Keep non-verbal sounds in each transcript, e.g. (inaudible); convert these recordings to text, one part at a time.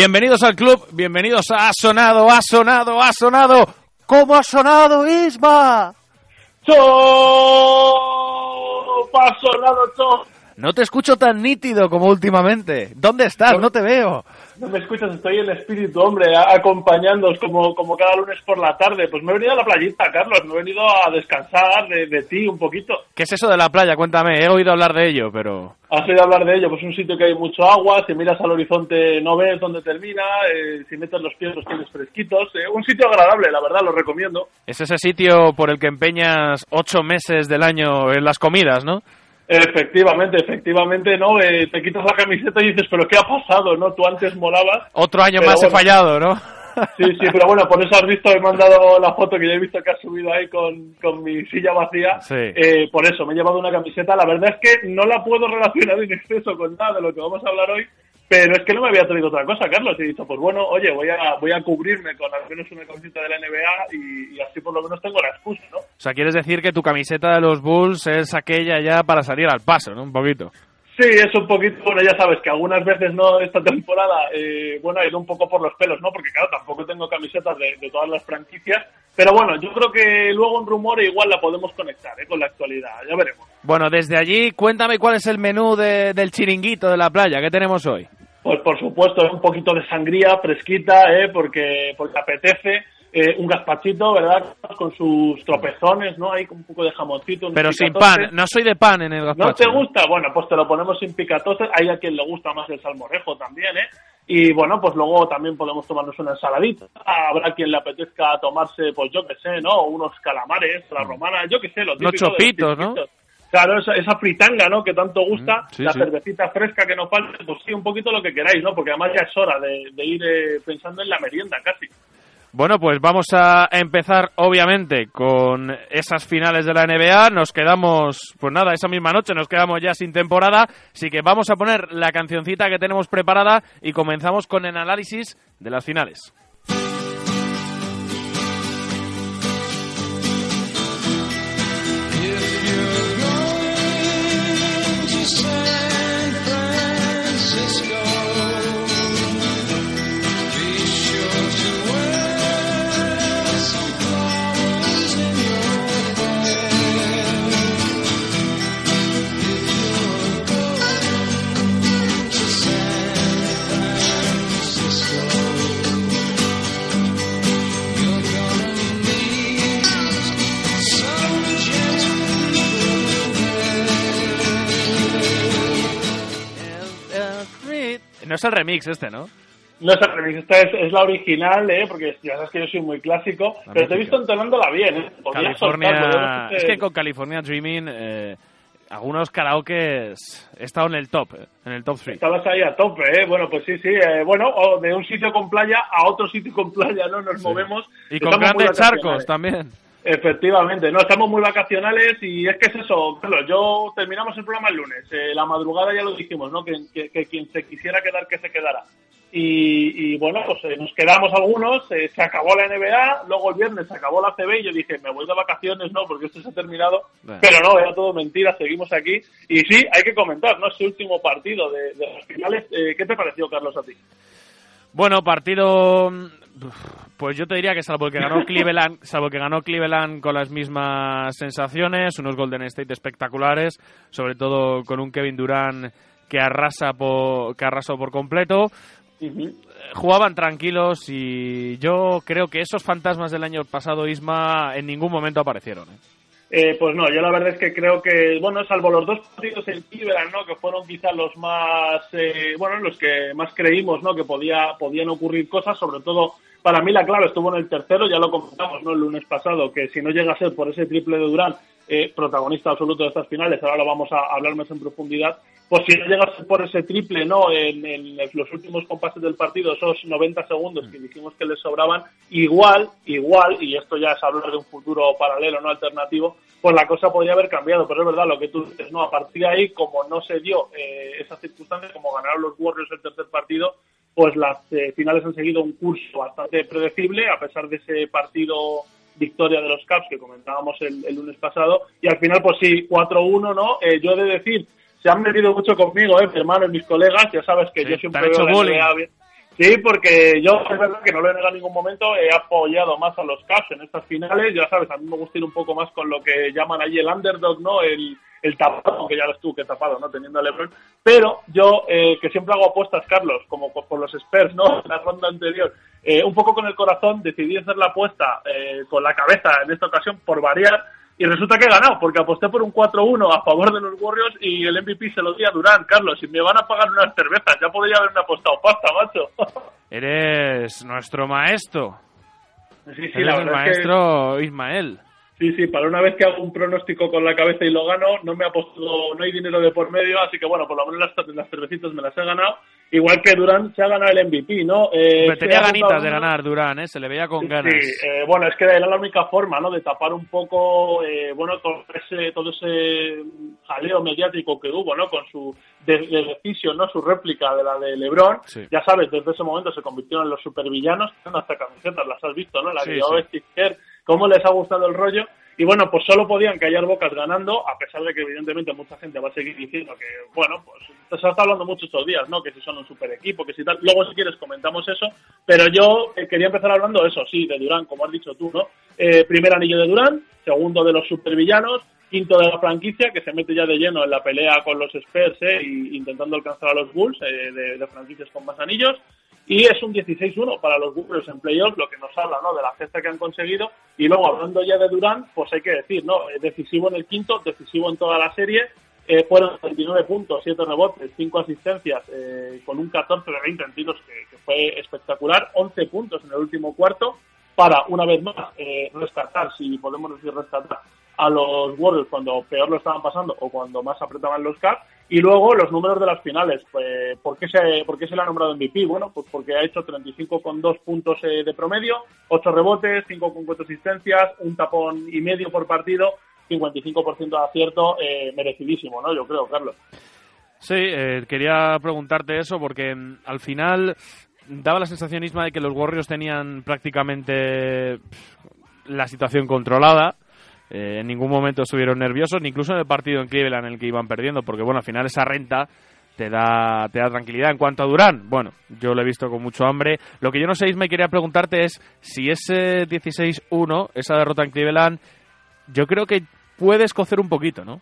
Bienvenidos al club, bienvenidos a Ha Sonado, Ha Sonado, Ha Sonado. ¿Cómo ha sonado, Isma? Pasonado todo. No te escucho tan nítido como últimamente. ¿Dónde estás? No te veo. No me escuchas, estoy en espíritu, hombre, acompañándoos como, como cada lunes por la tarde. Pues me he venido a la playita, Carlos, me he venido a descansar de, de ti un poquito. ¿Qué es eso de la playa? Cuéntame, he oído hablar de ello, pero... Has oído hablar de ello, pues un sitio que hay mucho agua, si miras al horizonte no ves dónde termina, eh, si metes los pies los tienes fresquitos. eh, un sitio agradable, la verdad, lo recomiendo. Es ese sitio por el que empeñas ocho meses del año en las comidas, ¿no? Efectivamente, efectivamente, ¿no? Eh, te quitas la camiseta y dices, pero ¿qué ha pasado, no? Tú antes molabas. Otro año más he fallado, ¿no? Sí, sí, pero bueno, por eso has visto, he mandado la foto que ya he visto que has subido ahí con, con mi silla vacía. Sí. Eh, por eso, me he llevado una camiseta. La verdad es que no la puedo relacionar en exceso con nada de lo que vamos a hablar hoy, pero es que no me había traído otra cosa, Carlos. Y he dicho, pues bueno, oye, voy a, voy a cubrirme con al menos una camiseta de la NBA y, y así por lo menos tengo la excusa, ¿no? O sea, quieres decir que tu camiseta de los Bulls es aquella ya para salir al paso, ¿no? Un poquito. Sí, es un poquito, bueno, ya sabes que algunas veces no esta temporada, eh, bueno, ha ido un poco por los pelos, ¿no? Porque claro, tampoco tengo camisetas de, de todas las franquicias, pero bueno, yo creo que luego un rumor igual la podemos conectar, ¿eh? Con la actualidad, ya veremos. Bueno, desde allí, cuéntame cuál es el menú de- del chiringuito de la playa. ¿Qué tenemos hoy? Pues por supuesto, un poquito de sangría fresquita, ¿eh? Porque, porque apetece. eh, un gazpachito, ¿verdad? Con sus tropezones, ¿no? Ahí con un poco de jamoncito. un Pero sin pan. No soy de pan en el ¿No gazpacho. te gusta? Bueno, pues te lo ponemos sin picatostes. Hay a quien le gusta más el salmorejo también, ¿eh? Y bueno, pues luego también podemos tomarnos una ensaladita. Habrá quien le apetezca tomarse, pues yo qué sé, ¿no? Unos calamares, la romana, yo qué sé, los chopitos, ¿no? Claro, esa, esa fritanga, ¿no? Que tanto gusta, Mm, sí, la sí. cervecita fresca que nos falta, pues sí, un poquito lo que queráis, ¿no? Porque además ya es hora de, de ir eh, pensando en la merienda casi. Bueno, pues vamos a empezar, obviamente, con esas finales de la NBA. Nos quedamos, pues nada, esa misma noche nos quedamos ya sin temporada. Así que vamos a poner la cancioncita que tenemos preparada y comenzamos con el análisis de las finales. Es el remix este, ¿no? No es el remix, esta es, es la original, ¿eh? Porque ya sabes que yo soy muy clásico, La pero te he música. visto entonándola bien, ¿eh? California. podríamos Es que con California Dreaming, eh, algunos karaokes he estado en el top, eh, en el top 3. Estabas ahí a tope, ¿eh? Bueno, pues sí, sí. eh, bueno, o de un sitio con playa a otro sitio con playa, ¿no? Nos movemos. Y con Estamos grandes charcos también. Efectivamente, no, estamos muy vacacionales y es que es eso, Carlos, yo terminamos el programa el lunes, eh, la madrugada ya lo dijimos, ¿no? Que, que- que quien se quisiera quedar, que se quedara. Y, y bueno, pues eh, nos quedamos algunos, eh, se acabó la NBA, luego el viernes se acabó la CB y yo dije, me voy de vacaciones, ¿no? Porque esto se ha terminado, Bueno. pero no, era todo mentira, seguimos aquí. Y sí, hay que comentar, ¿no? Ese último partido de, de las finales, eh, ¿qué te pareció, Carlos, a ti? Bueno, partido. Pues yo te diría que salvo que ganó (laughs) Cleveland, salvo que ganó Cleveland con las mismas sensaciones, unos Golden State espectaculares, sobre todo con un Kevin Durant que arrasa por, que arrasó por completo. Eh, Jugaban tranquilos y yo creo que esos fantasmas del año pasado, Isma, en ningún momento aparecieron. ¿eh? Eh, pues no, yo la verdad es que creo que, bueno, salvo los dos partidos en Cleveland, ¿no? Que fueron quizás los más, eh, bueno, los que más creímos, ¿no? Que podía, podían ocurrir cosas, sobre todo, para mí la clave estuvo en el tercero, ya lo comentamos, ¿no? El lunes pasado, que si no llega a ser por ese triple de Durán, eh, protagonista absoluto de estas finales, ahora lo vamos a hablar más en profundidad, pues si no llegas por ese triple, ¿no? En, en los últimos compases del partido, esos 90 segundos que dijimos que les sobraban, igual, igual, y esto ya es hablar de un futuro paralelo, no alternativo, pues la cosa podría haber cambiado, pero es verdad lo que tú dices, ¿no? A partir de ahí, como no se dio eh, esa circunstancia, como ganaron los Warriors el tercer partido, pues las eh, finales han seguido un curso bastante predecible, a pesar de ese partido victoria de los Caps que comentábamos el, lunes pasado, y al final, pues sí, 4-1, ¿no? Eh, yo he de decir, se han metido mucho conmigo, ¿eh? hermano, mis colegas, ya sabes que yo siempre veo la NBA Sí, porque yo es verdad que no lo he negado en ningún momento, he apoyado más a los Caps en estas finales, ya sabes, a mí me gusta ir un poco más con lo que llaman allí el underdog, ¿no? El, el tapado, aunque ya ves tú que tapado, ¿no? Teniendo a LeBron. Pero yo, eh, que siempre hago apuestas, Carlos, como por, los Spurs, ¿no? (laughs) En la ronda anterior, eh, un poco con el corazón, decidí hacer la apuesta eh, con la cabeza en esta ocasión por variar. Y resulta que he ganado, porque aposté por un 4-1 a favor de los Warriors y el MVP se lo di a Durán. Carlos, si me van a pagar unas cervezas, ya podría haberme apostado pasta, macho. (laughs) Eres nuestro maestro. Sí, sí, Eres el maestro Ismael. Sí, sí, para una vez que hago un pronóstico con la cabeza y lo gano, no me ha apostado, no hay dinero de por medio, así que bueno, por lo menos las, las cervecitas me las he ganado. Igual que Durán se ha ganado el MVP, ¿no? Eh, tenía ganitas de ganar Durán, ¿eh? Se le veía con ganas. Sí, eh, bueno, es que era la única forma, ¿no? De tapar un poco, eh, bueno, todo ese, todo ese jaleo mediático que hubo, ¿no? Con su decisión, ¿no? Su réplica de la de LeBron. Ya sabes, desde ese momento se convirtieron en los supervillanos. Hasta camisetas las has visto, ¿no? La sí, de cómo les ha gustado el rollo. Y bueno, pues solo podían callar bocas ganando, a pesar de que evidentemente mucha gente va a seguir diciendo que, bueno, pues se está hablando mucho estos días, ¿no? Que si son un super equipo, que si tal. Luego, si quieres, comentamos eso. Pero yo eh, quería empezar hablando eso, sí, de Durán, como has dicho tú, ¿no? Eh, primer anillo de Durán, segundo de los supervillanos, quinto de la franquicia, que se mete ya de lleno en la pelea con los Spurs, ¿eh? Y intentando alcanzar a los Bulls eh, de, de franquicias con más anillos y es un 16-1 para los Warriors en playoffs, lo que nos habla ¿no? de la gesta que han conseguido. Y luego, hablando ya de Durán, pues hay que decir, ¿no? decisivo en el quinto, decisivo en toda la serie. Eh, fueron 29 puntos, 7 rebotes, 5 asistencias, eh, con un 14 de 20 en tiros que, fue espectacular. 11 puntos en el último cuarto para, una vez más, eh, rescatar, si podemos decir rescatar, a los Warriors cuando peor lo estaban pasando o cuando más apretaban los Caps. Y luego los números de las finales. Pues, ¿por, qué se, ¿Por qué se le ha nombrado MVP? Bueno, pues porque ha hecho 35,2 puntos eh, de promedio, 8 rebotes, 5,4 asistencias, un tapón y medio por partido, 55% de acierto, eh, merecidísimo, ¿no? Yo creo, Carlos. Sí, eh, quería preguntarte eso porque mm, al final daba la sensación misma de que los Warriors tenían prácticamente la situación controlada eh, en ningún momento estuvieron nerviosos, ni incluso en el partido en Cleveland en el que iban perdiendo, porque bueno, al final esa renta te da, te da tranquilidad. En cuanto a Durán, bueno, yo lo he visto con mucho hambre. Lo que yo no sé, me quería preguntarte es si ese 16-1, esa derrota en Cleveland, yo creo que puede escocer un poquito, ¿no?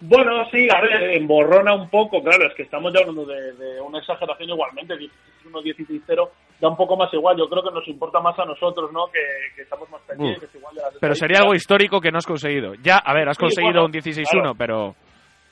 Bueno, sí, a ver, emborrona un poco, claro, es que estamos ya hablando de, una exageración igualmente, 16-1, da un poco más igual, yo creo que nos importa más a nosotros, ¿no? Que, estamos más pendientes, igual Pero sería algo histórico que no has conseguido. Ya, a ver, has conseguido un 16-1, pero...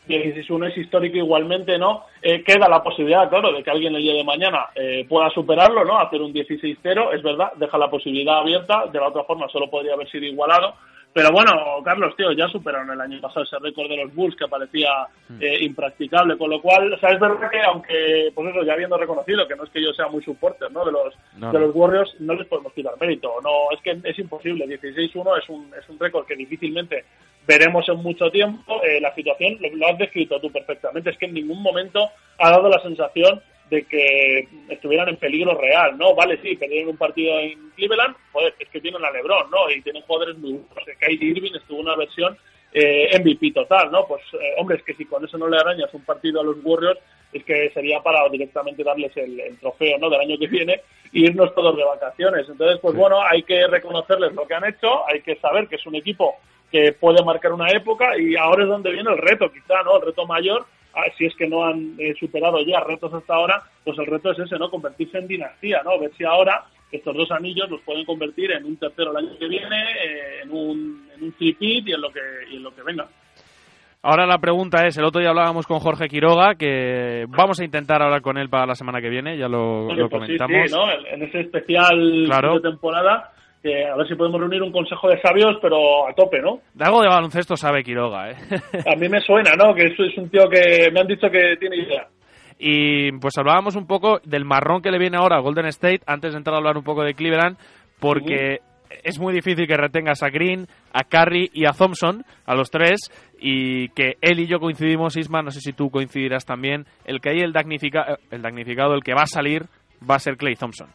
16-1 es histórico igualmente, ¿no? Eh, queda la posibilidad, claro, de que alguien el día de mañana eh, pueda superarlo, ¿no? Hacer un 16-0, es verdad, deja la posibilidad abierta, de la otra forma solo podría haber sido igualado, pero bueno, Carlos, tío, ya superaron el año pasado ese récord de los Bulls que parecía mm. eh, impracticable, con lo cual, o sea, es verdad que aunque, pues eso, ya habiendo reconocido que no es que yo sea muy supporter, ¿no? De los, de los Warriors, no les podemos tirar mérito, no, es que es imposible, 16-1 es un, es un récord que difícilmente veremos en mucho tiempo, eh, la situación, lo, lo has descrito tú perfectamente, es que en ningún momento ha dado la sensación de que estuvieran en peligro real, ¿no? Vale, sí, perdieron un partido en Cleveland, joder, es que tienen a LeBron, ¿no? Y tienen jugadores muy buenos. Kyrie Irving estuvo una versión eh, MVP total, ¿no? Pues, eh, hombre, es que si con eso no le arañas un partido a los Warriors, es que sería para directamente darles el, trofeo, ¿no? Del año que viene e irnos todos de vacaciones. Entonces, pues bueno, hay que reconocerles lo que han hecho, hay que saber que es un equipo que puede marcar una época y ahora es donde viene el reto, quizá, ¿no? El reto mayor si es que no han eh, superado ya retos hasta ahora, pues el reto es ese, ¿no? Convertirse en dinastía, ¿no? Ver si ahora estos dos anillos los pueden convertir en un tercero el año que viene, eh, en un, en un y en lo que, y en lo que venga. Ahora la pregunta es, el otro día hablábamos con Jorge Quiroga, que vamos a intentar hablar con él para la semana que viene, ya lo, pues comentamos. Sí, ¿no? En ese especial de temporada que a ver si podemos reunir un consejo de sabios, pero a tope, ¿no? De algo de baloncesto sabe Quiroga, ¿eh? (laughs) A mí me suena, ¿no? Que es, un tío que me han dicho que tiene idea. Y pues hablábamos un poco del marrón que le viene ahora a Golden State, antes de entrar a hablar un poco de Cleveland, porque es muy difícil que retengas a Green, a Curry y a Thompson, a los tres, y que él y yo coincidimos, Isma, no sé si tú coincidirás también, el que hay el, damnifica el damnificado, el que va a salir, va a ser Clay Thompson.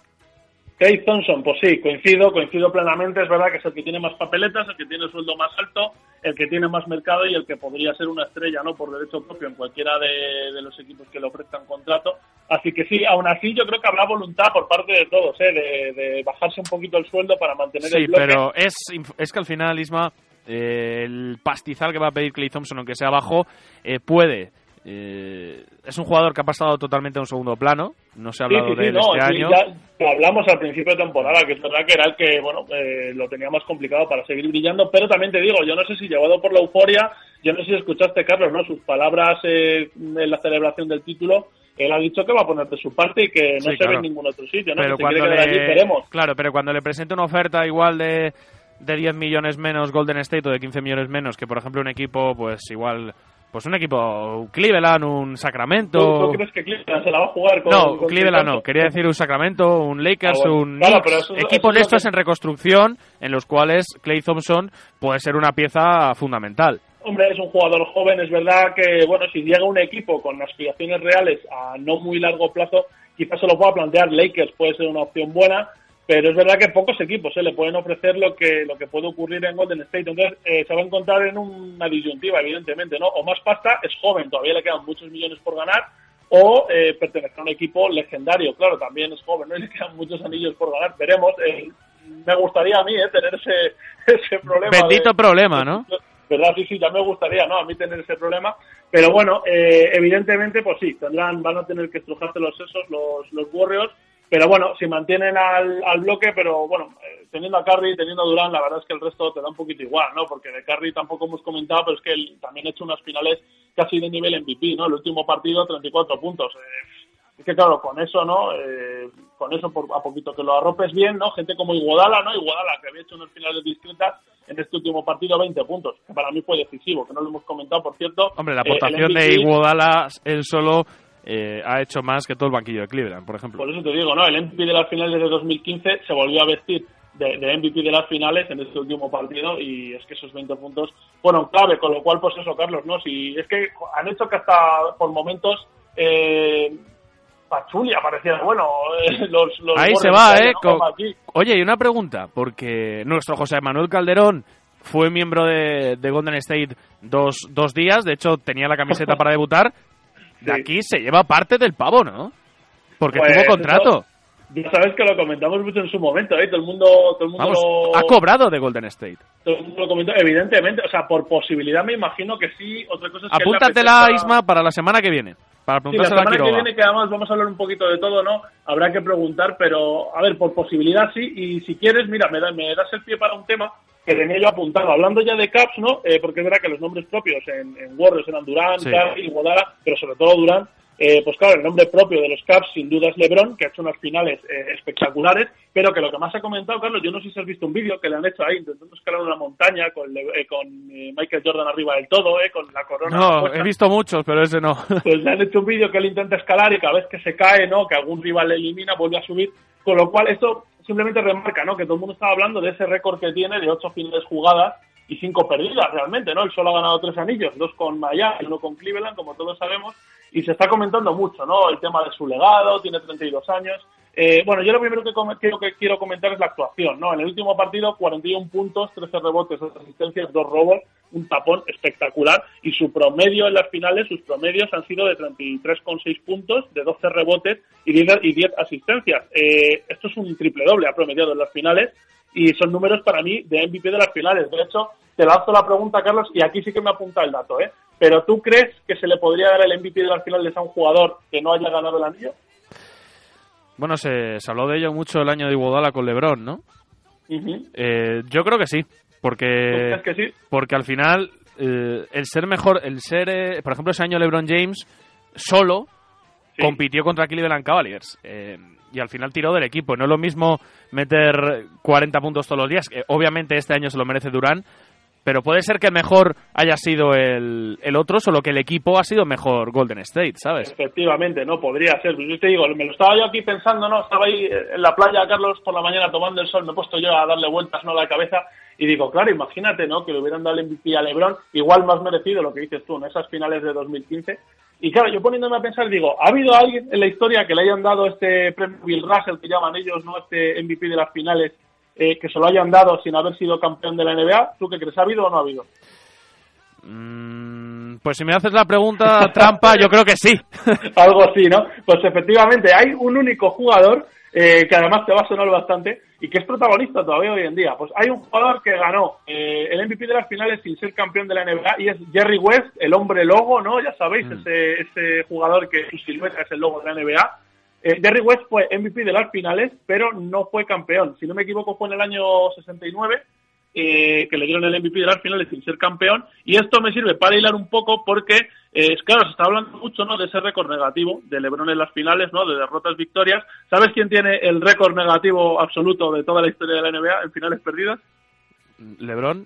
Clay Thompson, pues sí, coincido, coincido plenamente. Es verdad que es el que tiene más papeletas, el que tiene el sueldo más alto, el que tiene más mercado y el que podría ser una estrella, ¿no? Por derecho propio en cualquiera de, de los equipos que le ofrezcan contrato. Así que sí, aún así yo creo que habrá voluntad por parte de todos, ¿eh? De, de bajarse un poquito el sueldo para mantener Sí, el bloque. pero es, es que al final, Isma, eh, el pastizal que va a pedir Clay Thompson, aunque sea bajo, eh, puede. Eh, es un jugador que ha pasado totalmente a un segundo plano. No se ha hablado sí, de él no, este año. ya hablamos al principio de temporada, que es verdad que era el que, bueno, eh, lo tenía más complicado para seguir brillando, pero también te digo, yo no sé si llevado por la euforia, yo no sé si escuchaste, Carlos, ¿no? Sus palabras eh, en la celebración del título, él ha dicho que va a poner de su parte y que no Sí, se claro. ve en ningún otro sitio, ¿no? pero Que cuando allí, le, veremos. claro, pero cuando le presenta una oferta igual de, de 10 millones menos Golden State o de 15 millones menos que, por ejemplo, un equipo, pues igual, pues un equipo Cleveland, un Sacramento. ¿Tú, tú crees que Cleveland se la va a jugar con No, con Cleveland no. 50? Quería decir un Sacramento, un Lakers, Ah, bueno. un Claro, eso equipos estos que- en reconstrucción en los cuales Clay Thompson puede ser una pieza fundamental. Hombre, es un jugador joven, es verdad que, bueno, si llega un equipo con aspiraciones reales a no muy largo plazo, quizás se lo pueda plantear Lakers, puede ser una opción buena, pero es verdad que pocos equipos eh, le pueden ofrecer lo que lo que puede ocurrir en Golden State. Entonces, eh, se va a encontrar en una disyuntiva, evidentemente, ¿no? O más pasta, es joven, todavía le quedan muchos millones por ganar, o eh, pertenecer a un equipo legendario, claro, también es joven, ¿no? Y le quedan muchos anillos por ganar, veremos. eh, me gustaría a mí eh, tener ese, (laughs) ese problema. Bendito de- problema, ¿no? ¿verdad? Sí, sí, ya me gustaría, ¿no? A mí tener ese problema. Pero bueno, eh, evidentemente, pues sí, tendrán, van a tener que estrujarse los sesos los, los Warriors. Pero bueno, si mantienen al, al bloque, pero bueno, eh, teniendo a Curry, teniendo a Durán, la verdad es que el resto te da un poquito igual, ¿no? Porque de Curry tampoco hemos comentado, pero es que él también ha hecho unas finales casi de nivel MVP, ¿no? El último partido, 34 puntos. Eh, es que claro, con eso, ¿no? Eh, con eso, por, a poquito que lo arropes bien, ¿no? Gente como Iguodala, ¿no? Iguodala, que había hecho unas finales discretas en este último partido, 20 puntos, que para mí fue decisivo, que no lo hemos comentado, por cierto. Hombre, la Eh, aportación de MVP Iguodala, él solo eh, ha hecho más que todo el banquillo de Cleveland, por ejemplo. Por eso te digo, ¿no? El MVP de las finales de 2015 se volvió a vestir de, de MVP de las finales en este último partido y es que esos 20 puntos fueron clave, con lo cual, pues eso, Carlos, ¿no? Si es que han hecho que hasta por momentos eh, Pachulia parecía, bueno, eh, (laughs) los, los Ahí se va, ¿eh? Oye, y una pregunta, porque nuestro José Manuel Calderón fue miembro de, de Golden State dos, dos días, de hecho tenía la camiseta (laughs) para debutar. De Sí. aquí se lleva parte del pavo, ¿no? Porque Pues, tuvo contrato. eso- Ya sabes que lo comentamos mucho en su momento, ¿eh? Todo el mundo, todo el mundo Vamos, lo... ha cobrado de Golden State. todo el mundo lo comentó. Evidentemente, o sea, por posibilidad me imagino que sí. Otra cosa es que... Apúntatela, apetezca- Isma, para la semana que viene. Para Sí, la semana que viene, que además vamos a hablar un poquito de todo, ¿no? Habrá que preguntar, pero a ver, por posibilidad sí. Y si quieres, mira, me, da- me das el pie para un tema que tenía yo apuntado. Hablando ya de Caps, ¿no? Eh, porque es verdad que los nombres propios en, en Warriors eran Durán, Sí. Curry, Guadala, pero sobre todo Durán. Eh, pues claro, el nombre propio de los Caps sin duda es LeBron, que ha hecho unas finales eh, espectaculares, pero que lo que más ha comentado, Carlos, yo no sé si has visto un vídeo que le han hecho ahí intentando escalar una montaña con, eh, con eh, Michael Jordan arriba del todo, eh, con la corona. No, he visto muchos, pero ese no. (laughs) pues le han hecho un vídeo que él intenta escalar y cada vez que se cae, ¿no? Que algún rival le elimina, vuelve a subir. Con lo cual, esto simplemente remarca, ¿no? Que todo el mundo estaba hablando de ese récord que tiene de ocho finales jugadas y cinco perdidas realmente, ¿no? Él solo ha ganado tres anillos, dos con Miami y uno con Cleveland, como todos sabemos, y se está comentando mucho, ¿no? El tema de su legado, tiene 32 años. Eh, bueno, yo lo primero que quiero, que quiero comentar es la actuación, ¿no? En el último partido, 41 puntos, 13 rebotes, dos asistencias, dos robos, un tapón espectacular, y su promedio en las finales, sus promedios han sido de 33,6 puntos, de 12 rebotes y 10, y 10 asistencias. Eh, esto es un triple doble, ha promediado en las finales, y son números para mí de MVP de las finales. De hecho, te lanzo la pregunta, Carlos, y aquí sí que me apunta el dato, ¿eh? Pero ¿tú crees que se le podría dar el MVP de las finales a un jugador que no haya ganado el anillo? Bueno, se, se habló de ello mucho el año de Iguodala con LeBron, ¿no? Eh, yo creo que sí, ¿Tú porque crees que sí? porque al final eh, el ser mejor, el ser, eh, por ejemplo, ese año LeBron James solo Sí. compitió contra Cleveland Cavaliers. Eh, y al final tiró del equipo. No es lo mismo meter 40 puntos todos los días, que obviamente este año se lo merece Durán, pero puede ser que mejor haya sido el, el otro, solo que el equipo ha sido mejor Golden State, ¿sabes? Efectivamente, no, podría ser. Yo te digo, me lo estaba yo aquí pensando, ¿no? Estaba ahí en la playa, Carlos, por la mañana tomando el sol, me he puesto yo a darle vueltas, ¿no? A la cabeza y digo, claro, imagínate, ¿no? Que le hubieran dado el MVP a LeBron, igual más merecido lo que dices tú, en esas finales de 2015. Y claro, yo poniéndome a pensar, digo, ¿ha habido alguien en la historia que le hayan dado este premio Bill Russell, que llaman ellos, ¿no? Este MVP de las finales, eh, que se lo hayan dado sin haber sido campeón de la NBA? ¿Tú qué crees? ¿Ha habido o no ha habido? Mm, pues si me haces la pregunta (laughs) trampa, yo creo que sí. (laughs) Algo así, ¿no? Pues efectivamente, hay un único jugador eh, que además te va a sonar bastante y que es protagonista todavía hoy en día. Pues hay un jugador que ganó eh, el MVP de las finales sin ser campeón de la NBA y es Jerry West, el hombre logo, ¿no? Ya sabéis, Mm. ese, ese jugador que su silueta es el logo de la NBA. Eh, Jerry West fue MVP de las finales, pero no fue campeón. Si no me equivoco, fue en el año 69 eh, que le dieron el MVP de las finales sin ser campeón. Y esto me sirve para hilar un poco porque, eh, claro, se está hablando mucho ¿no? de ese récord negativo de LeBron en las finales, ¿no? de derrotas, victorias. ¿Sabes quién tiene el récord negativo absoluto de toda la historia de la NBA en finales perdidas? LeBron.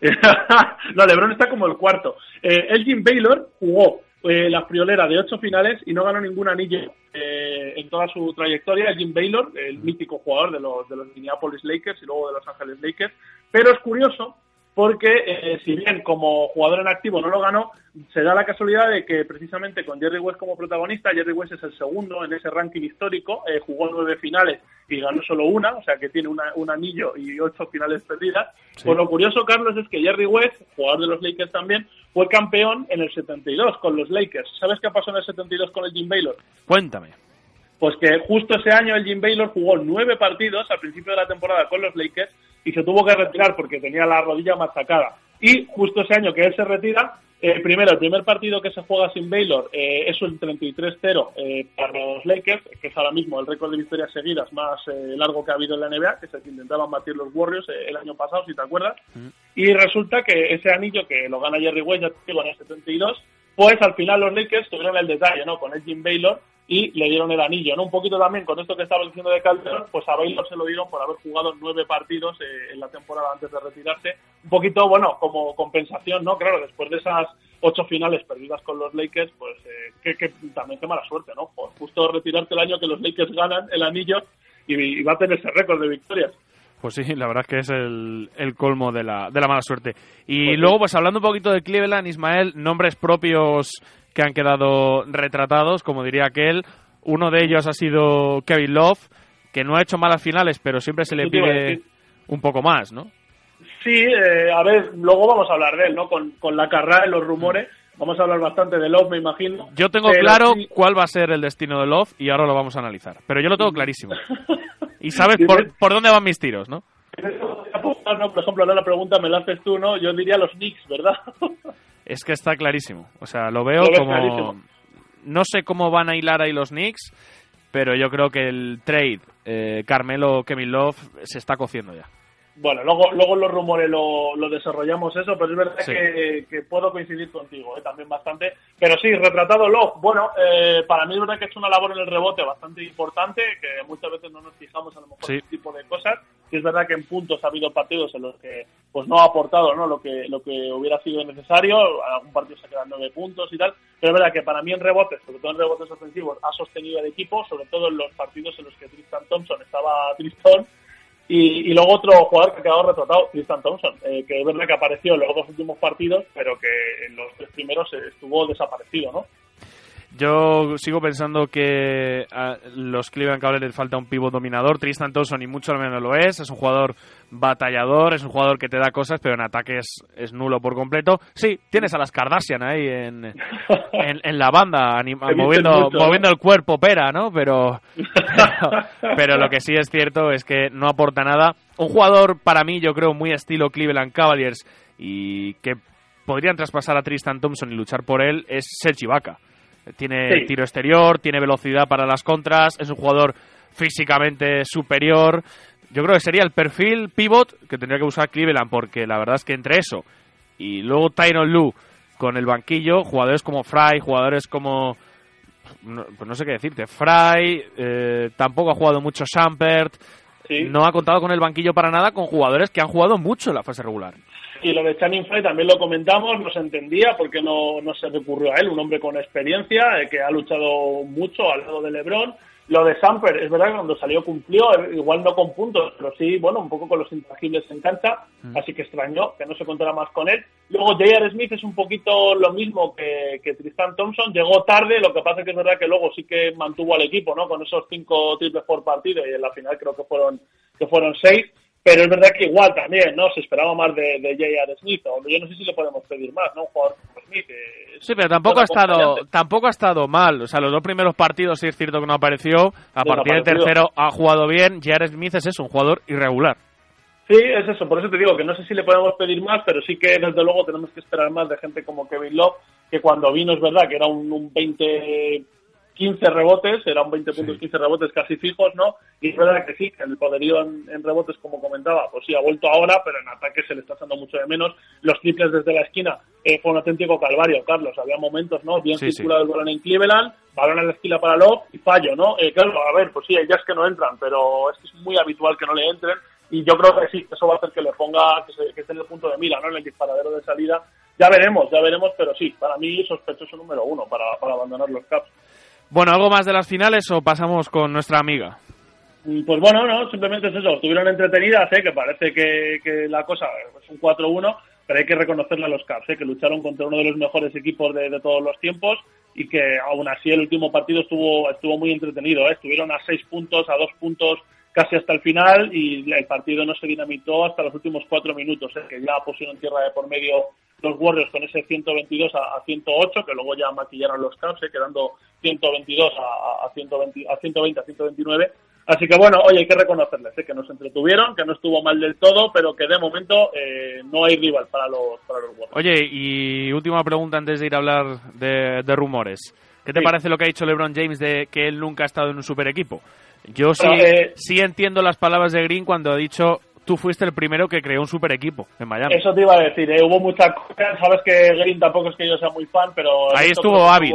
(laughs) no, LeBron está como el cuarto. Eh, Elgin Baylor jugó eh, la friolera de ocho finales y no ganó ningún anillo eh, en toda su trayectoria. Elgin Baylor, el mítico jugador de los, de los Minneapolis Lakers y luego de Los Ángeles Lakers. Pero es curioso porque, eh, si bien como jugador en activo no lo ganó, se da la casualidad de que precisamente con Jerry West como protagonista, Jerry West es el segundo en ese ranking histórico, eh, jugó nueve finales y ganó solo una, o sea que tiene una- un anillo y ocho finales perdidas. Pues lo curioso, Carlos, es que Jerry West, jugador de los Lakers también, fue campeón en el 72 con los Lakers. ¿Sabes qué pasó en el 72 con el Jim Baylor? Cuéntame. Pues que justo ese año el Jim Baylor jugó nueve partidos al principio de la temporada con los Lakers y se tuvo que retirar porque tenía la rodilla machacada. Y justo ese año que él se retira, eh, primero, el primer partido que se juega sin Baylor eh, es un 33-0 eh, para los Lakers, que es ahora mismo el récord de victorias seguidas más eh, largo que ha habido en la NBA, que es el que intentaban batir los Warriors eh, el año pasado, si te acuerdas. Y resulta que ese anillo que lo gana Jerry West, ya te digo, en el 72, pues al final los Lakers tuvieron el detalle, ¿no? Con el Jim Baylor y le dieron el anillo, ¿no? Un poquito también con esto que estaba diciendo de Calderón, pues a Baylor se lo dieron por haber jugado nueve partidos eh, en la temporada antes de retirarse. Un poquito, bueno, como compensación, ¿no? Claro, después de esas ocho finales perdidas con los Lakers, pues eh, que, que también qué mala suerte, ¿no? Pues justo retirarte el año que los Lakers ganan el anillo y va a tener ese récord de victorias. Pues sí, la verdad es que es el, el colmo de la, de la mala suerte. Y Pues luego, pues hablando un poquito de Cleveland, Ismael, nombres propios que han quedado retratados, como diría aquel. Uno de ellos ha sido Kevin Love, que no ha hecho malas finales, pero siempre se le pide un poco más, ¿no? Sí, eh, a ver, luego vamos a hablar de él, ¿no? Con, con la carrera de los rumores, vamos a hablar bastante de Love, me imagino. Yo tengo Pero claro cuál va a ser el destino de Love y ahora lo vamos a analizar. Pero yo lo tengo clarísimo. (laughs) Y sabes por, por dónde van mis tiros, ¿no? No, por ejemplo, ahora la pregunta me la haces tú, ¿no? Yo diría los Knicks, ¿verdad? (laughs) Es que está clarísimo. O sea, lo veo Lo como... clarísimo. No sé cómo van a hilar ahí los Knicks, pero yo creo que el trade eh, Carmelo-Kevin Love se está cociendo ya. Bueno, luego, luego los rumores lo, lo desarrollamos eso, pero es verdad Sí. que, que puedo coincidir contigo, ¿eh? también bastante. Pero sí, retratado Love, bueno, eh, para mí es verdad que hecho una labor en el rebote bastante importante, que muchas veces no nos fijamos a lo mejor Sí. en este tipo de cosas. Y es verdad que en puntos ha habido partidos en los que pues no ha aportado ¿no? lo que lo que hubiera sido necesario, algún partido se quedan nueve puntos y tal, pero es verdad que para mí en rebotes, sobre todo en rebotes ofensivos, ha sostenido el equipo, sobre todo en los partidos en los que Tristan Thompson estaba tristón, y, y luego otro jugador que ha quedado retratado, Tristan Thompson, eh, que es verdad que apareció en los dos últimos partidos, pero que en los tres primeros estuvo desaparecido, ¿no? Yo sigo pensando que a los Cleveland Cavaliers les falta un pivot dominador. Tristan Thompson ni mucho menos lo es. Es un jugador batallador, es un jugador que te da cosas, pero en ataque es, es nulo por completo. Sí, tienes a las Kardashian ahí en, (laughs) en, en la banda, anima- moviendo, mucho, ¿no? moviendo el cuerpo pera, ¿no? Pero, pero, (laughs) pero lo que sí es cierto es que no aporta nada. Un jugador, para mí, yo creo, muy estilo Cleveland Cavaliers y que podrían traspasar a Tristan Thompson y luchar por él es Serge Ibaka. Tiene Sí. tiro exterior, tiene velocidad para las contras, es un jugador físicamente superior. Yo creo que sería el perfil pivot que tendría que usar Cleveland, porque la verdad es que entre eso y luego Tyron Lue con el banquillo, jugadores como Fry, jugadores como no, pues no sé qué decirte. Fry, eh, tampoco ha jugado mucho Sampert. Sí. No ha contado con el banquillo para nada con jugadores que han jugado mucho en la fase regular. Y lo de Channing Frye también lo comentamos, no se entendía por qué no, no se recurrió a él, un hombre con experiencia, eh, que ha luchado mucho al lado de LeBron. Lo de Samper, es verdad que cuando salió cumplió, eh, igual no con puntos, pero sí, bueno, un poco con los intangibles en cancha, así que extrañó que no se contara más con él. Luego J.R. Smith es un poquito lo mismo que, que Tristan Thompson, llegó tarde, lo que pasa es que es verdad que luego sí que mantuvo al equipo, ¿no? Con esos cinco triples por partido y en la final creo que fueron, que fueron seis pero es verdad que igual también, ¿no? Se esperaba más de, de J.R. Smith, o yo no sé si le podemos pedir más, ¿no? Un jugador como Smith. Sí, pero tampoco ha es estado tampoco ha estado mal. O sea, los dos primeros partidos sí es cierto que no apareció. A partir del tercero ha jugado bien. Jared Smith es eso, un jugador irregular. Sí, es eso, por eso te digo que no sé si le podemos pedir más, pero sí que desde luego tenemos que esperar más de gente como Kevin Love, que cuando vino es verdad que era un, un 20, 15 rebotes, era un 20 puntos, 15 rebotes casi fijos, ¿no? Y es verdad que sí, que el poderío en, en rebotes, como comentaba, pues sí, ha vuelto ahora, pero en ataque se le está echando mucho de menos. Los triples desde la esquina eh, fue un auténtico calvario, Carlos. Había momentos, ¿no? Bien Sí, sí. circulado el balón en Cleveland, balón en la esquina para Love y fallo, ¿no? Eh, claro, a ver, pues sí, hay jazz que no entran, pero es que es muy habitual que no le entren y yo creo que sí, eso va a hacer que le ponga, que, se- que esté en el punto de mira, ¿no? En el disparadero de salida. Ya veremos, ya veremos, pero sí, para mí sospechoso número uno para, para abandonar los Caps. Bueno, ¿algo más de las finales o pasamos con nuestra amiga? Mm, Pues bueno, no, simplemente es eso, estuvieron entretenidas, ¿eh? que parece que, que la cosa es un 4-1, pero hay que reconocerle a los Caps, ¿eh? que lucharon contra uno de los mejores equipos de, de todos los tiempos y que aún así el último partido estuvo estuvo muy entretenido, ¿eh? estuvieron a seis puntos, a dos puntos casi hasta el final y el partido no se dinamitó hasta los últimos cuatro minutos, ¿eh? que ya pusieron tierra de por medio los Warriors con ese 122 a, a 108, que luego ya maquillaron los Caps, ¿eh? quedando 122 a, a, 120, a 120 a 129. Así que bueno, oye, hay que reconocerles ¿eh? que nos entretuvieron, que no estuvo mal del todo, pero que de momento eh, no hay rival para los, para los Warriors. Oye, y última pregunta antes de ir a hablar de, de rumores. ¿Qué te Sí. parece lo que ha dicho LeBron James de que él nunca ha estado en un super equipo? Yo sí, eh, sí entiendo las palabras de Green cuando ha dicho tú fuiste el primero que creó un super equipo en Miami. Eso te iba a decir, ¿eh? hubo mucha cosa, sabes que Green tampoco es que yo sea muy fan, pero... Ahí estuvo hábil.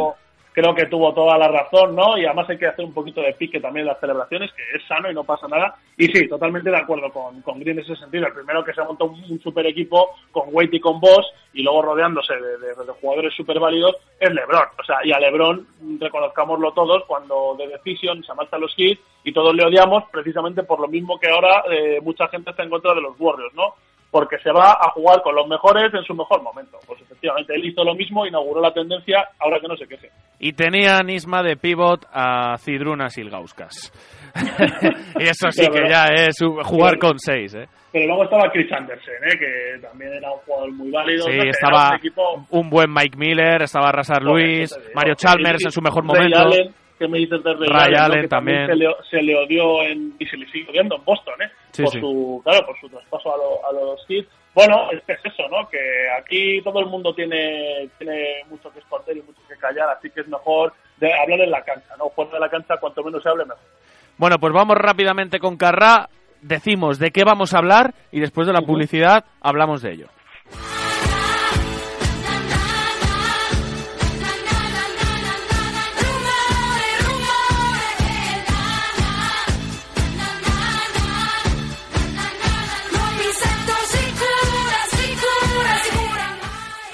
Creo que tuvo toda la razón, ¿no? Y además hay que hacer un poquito de pique también en las celebraciones, que es sano y no pasa nada. Y sí, totalmente de acuerdo con, Green en ese sentido. El primero que se montó un, un super equipo con Wade y con Boss y luego rodeándose de, jugadores súper válidos es LeBron. O sea, y a LeBron, reconozcámoslo todos, cuando de Decision se marcha a los Heat y todos le odiamos precisamente por lo mismo que ahora eh, mucha gente está en contra de los Warriors, ¿no? Porque se va a jugar con los mejores en su mejor momento. Pues efectivamente, él hizo lo mismo, inauguró la tendencia, ahora que no se queje. Y tenía Nisma de pivot a Cidrunas Ilgauskas. (laughs) y eso sí Pero, que ya es jugar pero- con seis, ¿eh? Pero luego estaba Chris Anderson, ¿eh? que también era un jugador muy válido. Sí, estaba un equipo- un buen Mike Miller, estaba Rasar Luis. Mario Chalmers en su mejor momento. Allen, ¿Qué me dices de Ray, Ray Allen? Que también. Se le, se le odió en, y se le sigue odiando en Boston, ¿eh? Sí, por sí. su, claro, por su traspaso a, lo- a los Heat. Bueno, es que es eso, ¿no? Que aquí todo el mundo tiene, tiene mucho que esconder y mucho que callar, así que es mejor de hablar en la cancha, ¿no? Fuera de la cancha, cuanto menos se hable, mejor. Bueno, pues vamos rápidamente con Carrá, decimos de qué vamos a hablar y después de la publicidad hablamos de ello.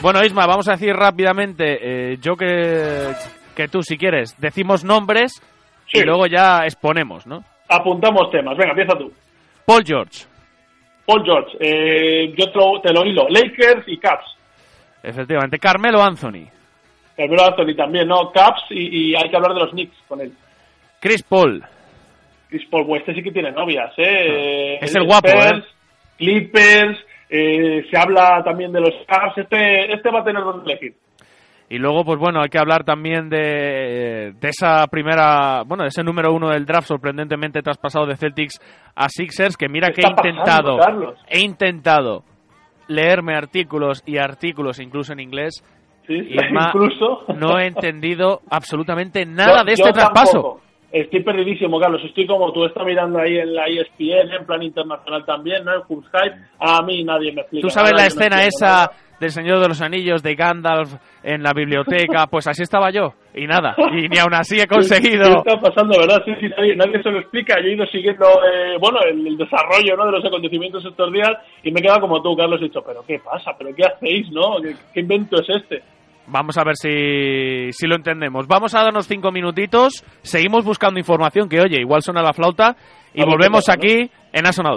Bueno, Isma, vamos a decir rápidamente, eh, yo que, que tú, si quieres, decimos nombres y luego ya exponemos, ¿no? Apuntamos temas. Venga, empieza tú. Paul George, Paul George, eh, yo te lo, hilo. Lakers y Caps. efectivamente. Carmelo Anthony, Carmelo Anthony también, ¿no? Caps y, y hay que hablar de los Knicks con él. Chris Paul, Chris Paul, pues este sí que tiene novias, ¿eh? Es el guapo, Spurs, ¿eh? Clippers, eh, se habla también de los Caps. Este, este va a tener donde elegir. Y luego, pues bueno, hay que hablar también de, de esa primera, bueno, de ese número uno del draft sorprendentemente traspasado de Celtics a Sixers, que mira ¿Qué que he pasando, intentado, he intentado leerme artículos y artículos incluso en inglés ¿sí? y (laughs) Incluso. no he entendido absolutamente nada Yo- de este traspaso. tampoco. Estoy perdidísimo, Carlos. Estoy como tú, está mirando ahí en la ESPN, en plan internacional también, ¿no? En Full Hype. A mí nadie me explica. Tú sabes la no escena esa del Señor de los Anillos, de Gandalf en la biblioteca, (laughs) pues así estaba yo. Y nada, y ni aún así he conseguido... ¿Qué está pasando, verdad? Sí, sí, nadie, nadie se lo explica. Yo he ido siguiendo, eh, bueno, el, el desarrollo ¿no? de los acontecimientos estos días y me he quedado como tú, Carlos, he dicho, pero ¿qué pasa? ¿Pero qué hacéis, no? ¿Qué, qué invento es este? Vamos a ver si, si, lo entendemos. Vamos a darnos cinco minutitos, seguimos buscando información que, oye, igual suena la flauta y volvemos aquí en Asona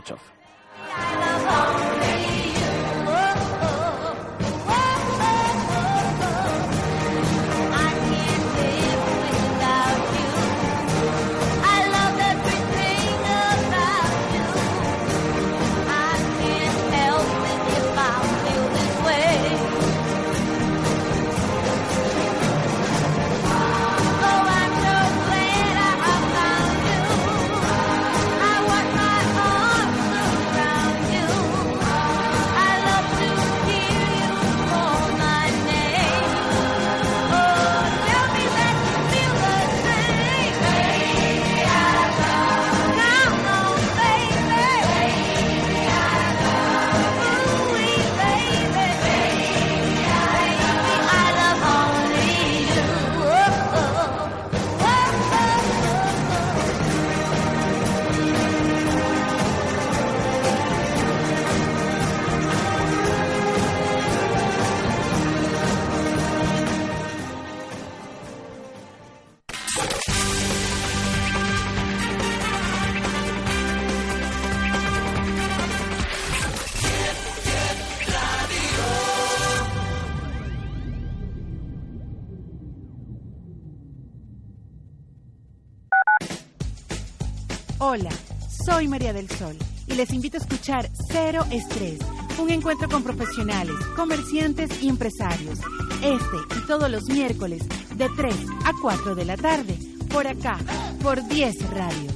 del Sol y les invito a escuchar Cero Estrés, un encuentro con profesionales, comerciantes y empresarios. Este y todos los miércoles de 3 a 4 de la tarde, por acá, por 10 Radio.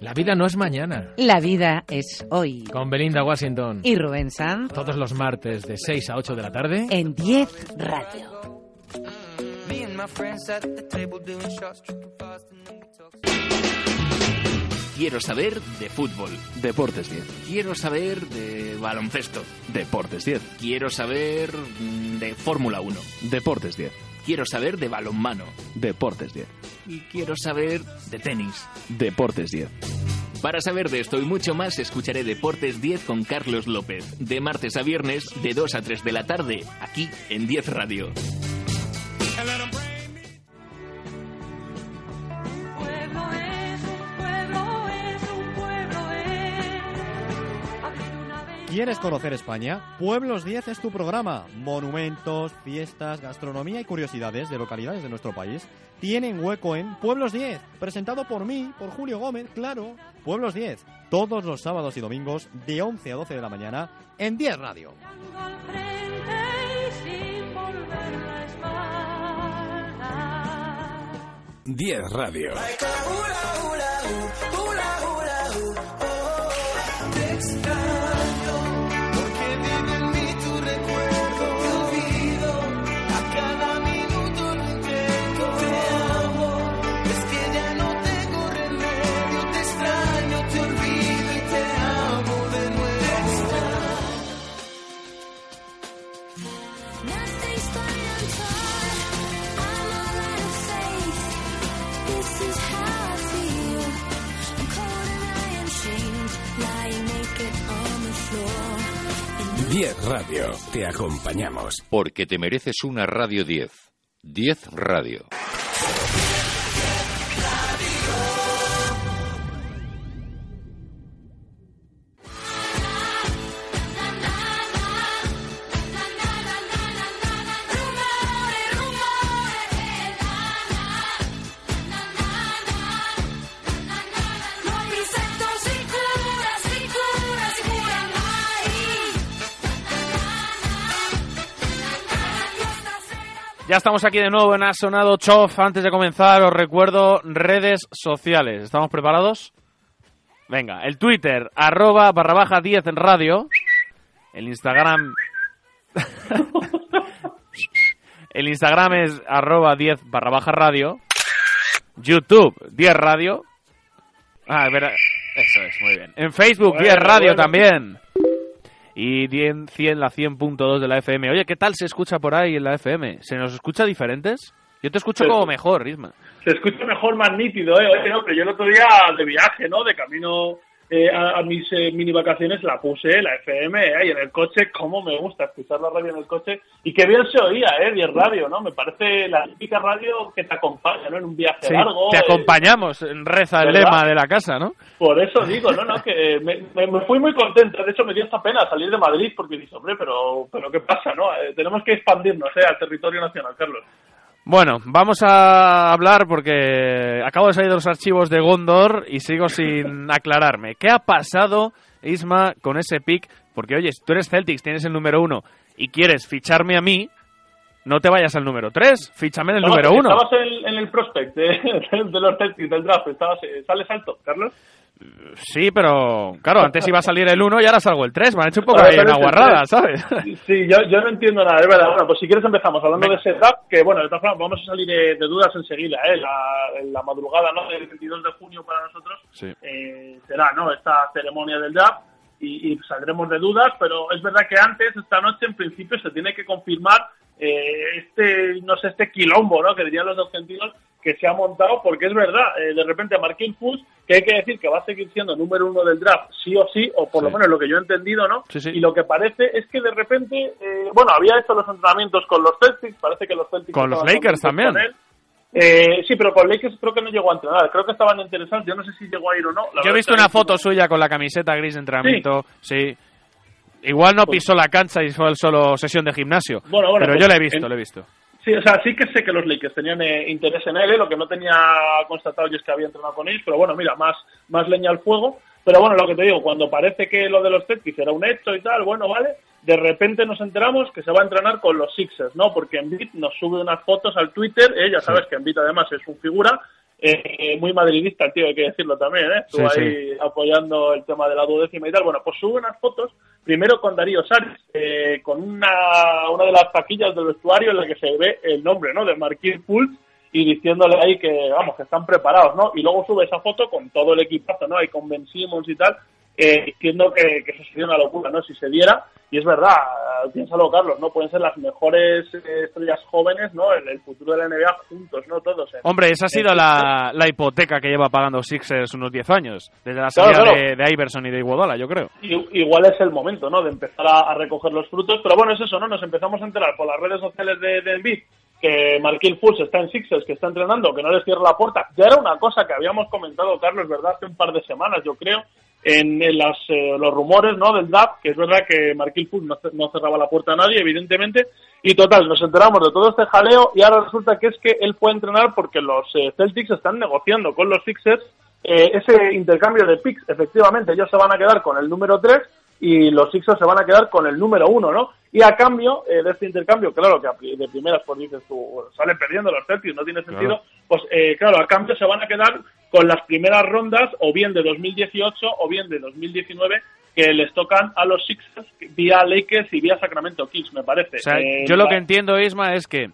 La vida no es mañana. La vida es hoy. Con Belinda Washington. Y Rubén Sanz Todos los martes de 6 a 8 de la tarde. en 10 Radio. Quiero saber de fútbol. Deportes 10. Quiero saber de baloncesto. Deportes 10. Quiero saber mm, de Fórmula 1. Deportes 10. Quiero saber de balonmano. Deportes 10. Y quiero saber de tenis. Deportes 10. Para saber de esto y mucho más, escucharé Deportes 10 con Carlos López. De martes a viernes, de 2 a 3 de la tarde, aquí en 10 Radio. ¿Quieres conocer España? Pueblos 10 es tu programa. Monumentos, fiestas, gastronomía y curiosidades de localidades de nuestro país tienen hueco en Pueblos 10, presentado por mí, por Julio Gómez, claro. Pueblos 10, todos los sábados y domingos de 11 a 12 de la mañana en 10 Radio. 10 Radio. 10 Radio. Te acompañamos. Porque te mereces una Radio 10. 10 Radio. Ya estamos aquí de nuevo en Ha Sonado Chof. Antes de comenzar, os recuerdo redes sociales. ¿Estamos preparados? Venga, el Twitter, arroba barra baja 10 en radio. El Instagram... (laughs) el Instagram es arroba 10 barra baja radio. YouTube, 10 radio. Ah, espera. Eso es, muy bien. En Facebook, Bueno, 10 radio también. Y 100, 100 la 100.2 de la FM. Oye, ¿qué tal se escucha por ahí en la FM? ¿Se nos escucha diferentes? Yo te escucho como mejor, Isma. Se escucha mejor, más nítido, ¿eh? Oye, no, pero yo el otro día de viaje, ¿no? De camino eh, a, a mis eh, mini vacaciones la puse, la FM, ¿eh? Y en el coche, cómo me gusta escuchar la radio en el coche. Y qué bien se oía, ¿eh? Bien radio, ¿no? Me parece la típica radio que te acompaña, ¿no? En un viaje Sí, largo. te eh, acompañamos, reza el ¿verdad? lema de la casa, ¿no? Por eso digo, no, no, que me, me- me fui muy contento. De hecho, me dio esta pena salir de Madrid porque dije, hombre, pero, pero ¿qué pasa, no? Eh, tenemos que expandirnos, ¿eh? Al territorio nacional, Carlos. Bueno, vamos a hablar porque acabo de salir de los archivos de Gondor y sigo sin (laughs) aclararme. ¿Qué ha pasado, Isma, con ese pick? Porque, oye, si tú eres Celtics, tienes el número uno y quieres ficharme a mí, no te vayas al número tres, fíchame en el número uno. Estabas en, en el prospect de, (laughs) de los Celtics del draft. Estabas, eh, ¿Sales alto, Carlos? Sí, pero claro, antes iba a salir el 1 y ahora salgo el 3. Me han hecho un poco ahí una guarrada. ¿sabes? Sí, yo, yo no entiendo nada, es verdad. Bueno, pues si quieres empezamos hablando de ese draft, que bueno, de todas formas vamos a salir de, de dudas enseguida, ¿eh? La, madrugada, ¿no? Del 22 de junio para nosotros Sí. eh, será, ¿no? Esta ceremonia del draft y, y saldremos de dudas, pero es verdad que antes, esta noche, en principio, se tiene que confirmar eh, este, no sé, este quilombo, ¿no? Que dirían los argentinos que se ha montado, porque es verdad, eh, de repente Marquín Fuchs, que hay que decir que va a seguir siendo número uno del draft, sí o sí, o por lo menos lo que yo he entendido, ¿no? Sí, sí. Y lo que parece es que de repente, eh, bueno, había hecho los entrenamientos con los Celtics, parece que los Celtics... Con los Lakers también. Eh, sí, pero con Lakers creo que no llegó a entrenar, creo que estaban interesados, yo no sé si llegó a ir o no. La Yo he visto una foto suya con la camiseta gris de entrenamiento, sí. Igual no pisó la cancha y fue solo sesión de gimnasio. Bueno, bueno, pero pues yo lo he visto, en- lo he visto. Sí, o sea, sí que sé que los Lakers tenían eh, interés en él, eh, lo que no tenía constatado yo es que había entrenado con ellos, pero bueno, mira, más, más leña al fuego. Pero bueno, lo que te digo, cuando parece que lo de los Celtics era un hecho y tal, bueno, vale, de repente nos enteramos que se va a entrenar con los Sixers, ¿no? Porque Embiid nos sube unas fotos al Twitter, eh, ya sabes que Embiid además es un figura, eh, muy madridista tío, hay que decirlo también, ¿eh? Estuvo Sí, ahí apoyando el tema de la duodécima y tal. Bueno, pues sube unas fotos, primero con Darío Sánchez, eh, con una, una de las taquillas del vestuario en la que se ve el nombre, ¿no? De Marquis Pulse y diciéndole ahí que, vamos, que están preparados, ¿no? Y luego sube esa foto con todo el equipazo, ¿no? Ahí con Ben Simmons y tal, eh, diciendo que, que eso sería una locura, ¿no? Si se diera, y es verdad, piénsalo, Carlos, ¿no? Pueden ser las mejores eh, estrellas jóvenes, ¿no? El, el futuro de la NBA juntos, ¿no? Todos. ¿eh? Hombre, esa ha sido Eh, la, la hipoteca que lleva pagando Sixers unos 10 años, desde la salida claro. De, de Iverson y de Iguodala, yo creo. I- igual es el momento, ¿no? De empezar a, a recoger los frutos. Pero bueno, es eso, ¿no? Nos empezamos a enterar por las redes sociales de, de que Marquil Fultz está en Sixers, que está entrenando, que no les cierra la puerta. Ya era una cosa que habíamos comentado, Carlos, ¿verdad? Hace un par de semanas, yo creo, en, en las, eh, los rumores, ¿no? Del DAP, que es verdad que Marquil ce- no cerraba la puerta a nadie, evidentemente. Y total, nos enteramos de todo este jaleo y ahora resulta que es que él puede entrenar porque los eh, Celtics están negociando con los Sixers eh, ese intercambio de picks. Efectivamente, ellos se van a quedar con el número 3 y los Sixers se van a quedar con el número 1, ¿no? Y a cambio eh, de este intercambio, claro que de primeras, pues dices tú, salen perdiendo los Celtics, no tiene sentido, pues eh, claro, a cambio se van a quedar con las primeras rondas o bien de 2018 o bien de 2019 que les tocan a los Sixers vía Lakers y vía Sacramento Kings, me parece. O sea, Eh, yo lo que entiendo, Isma, es que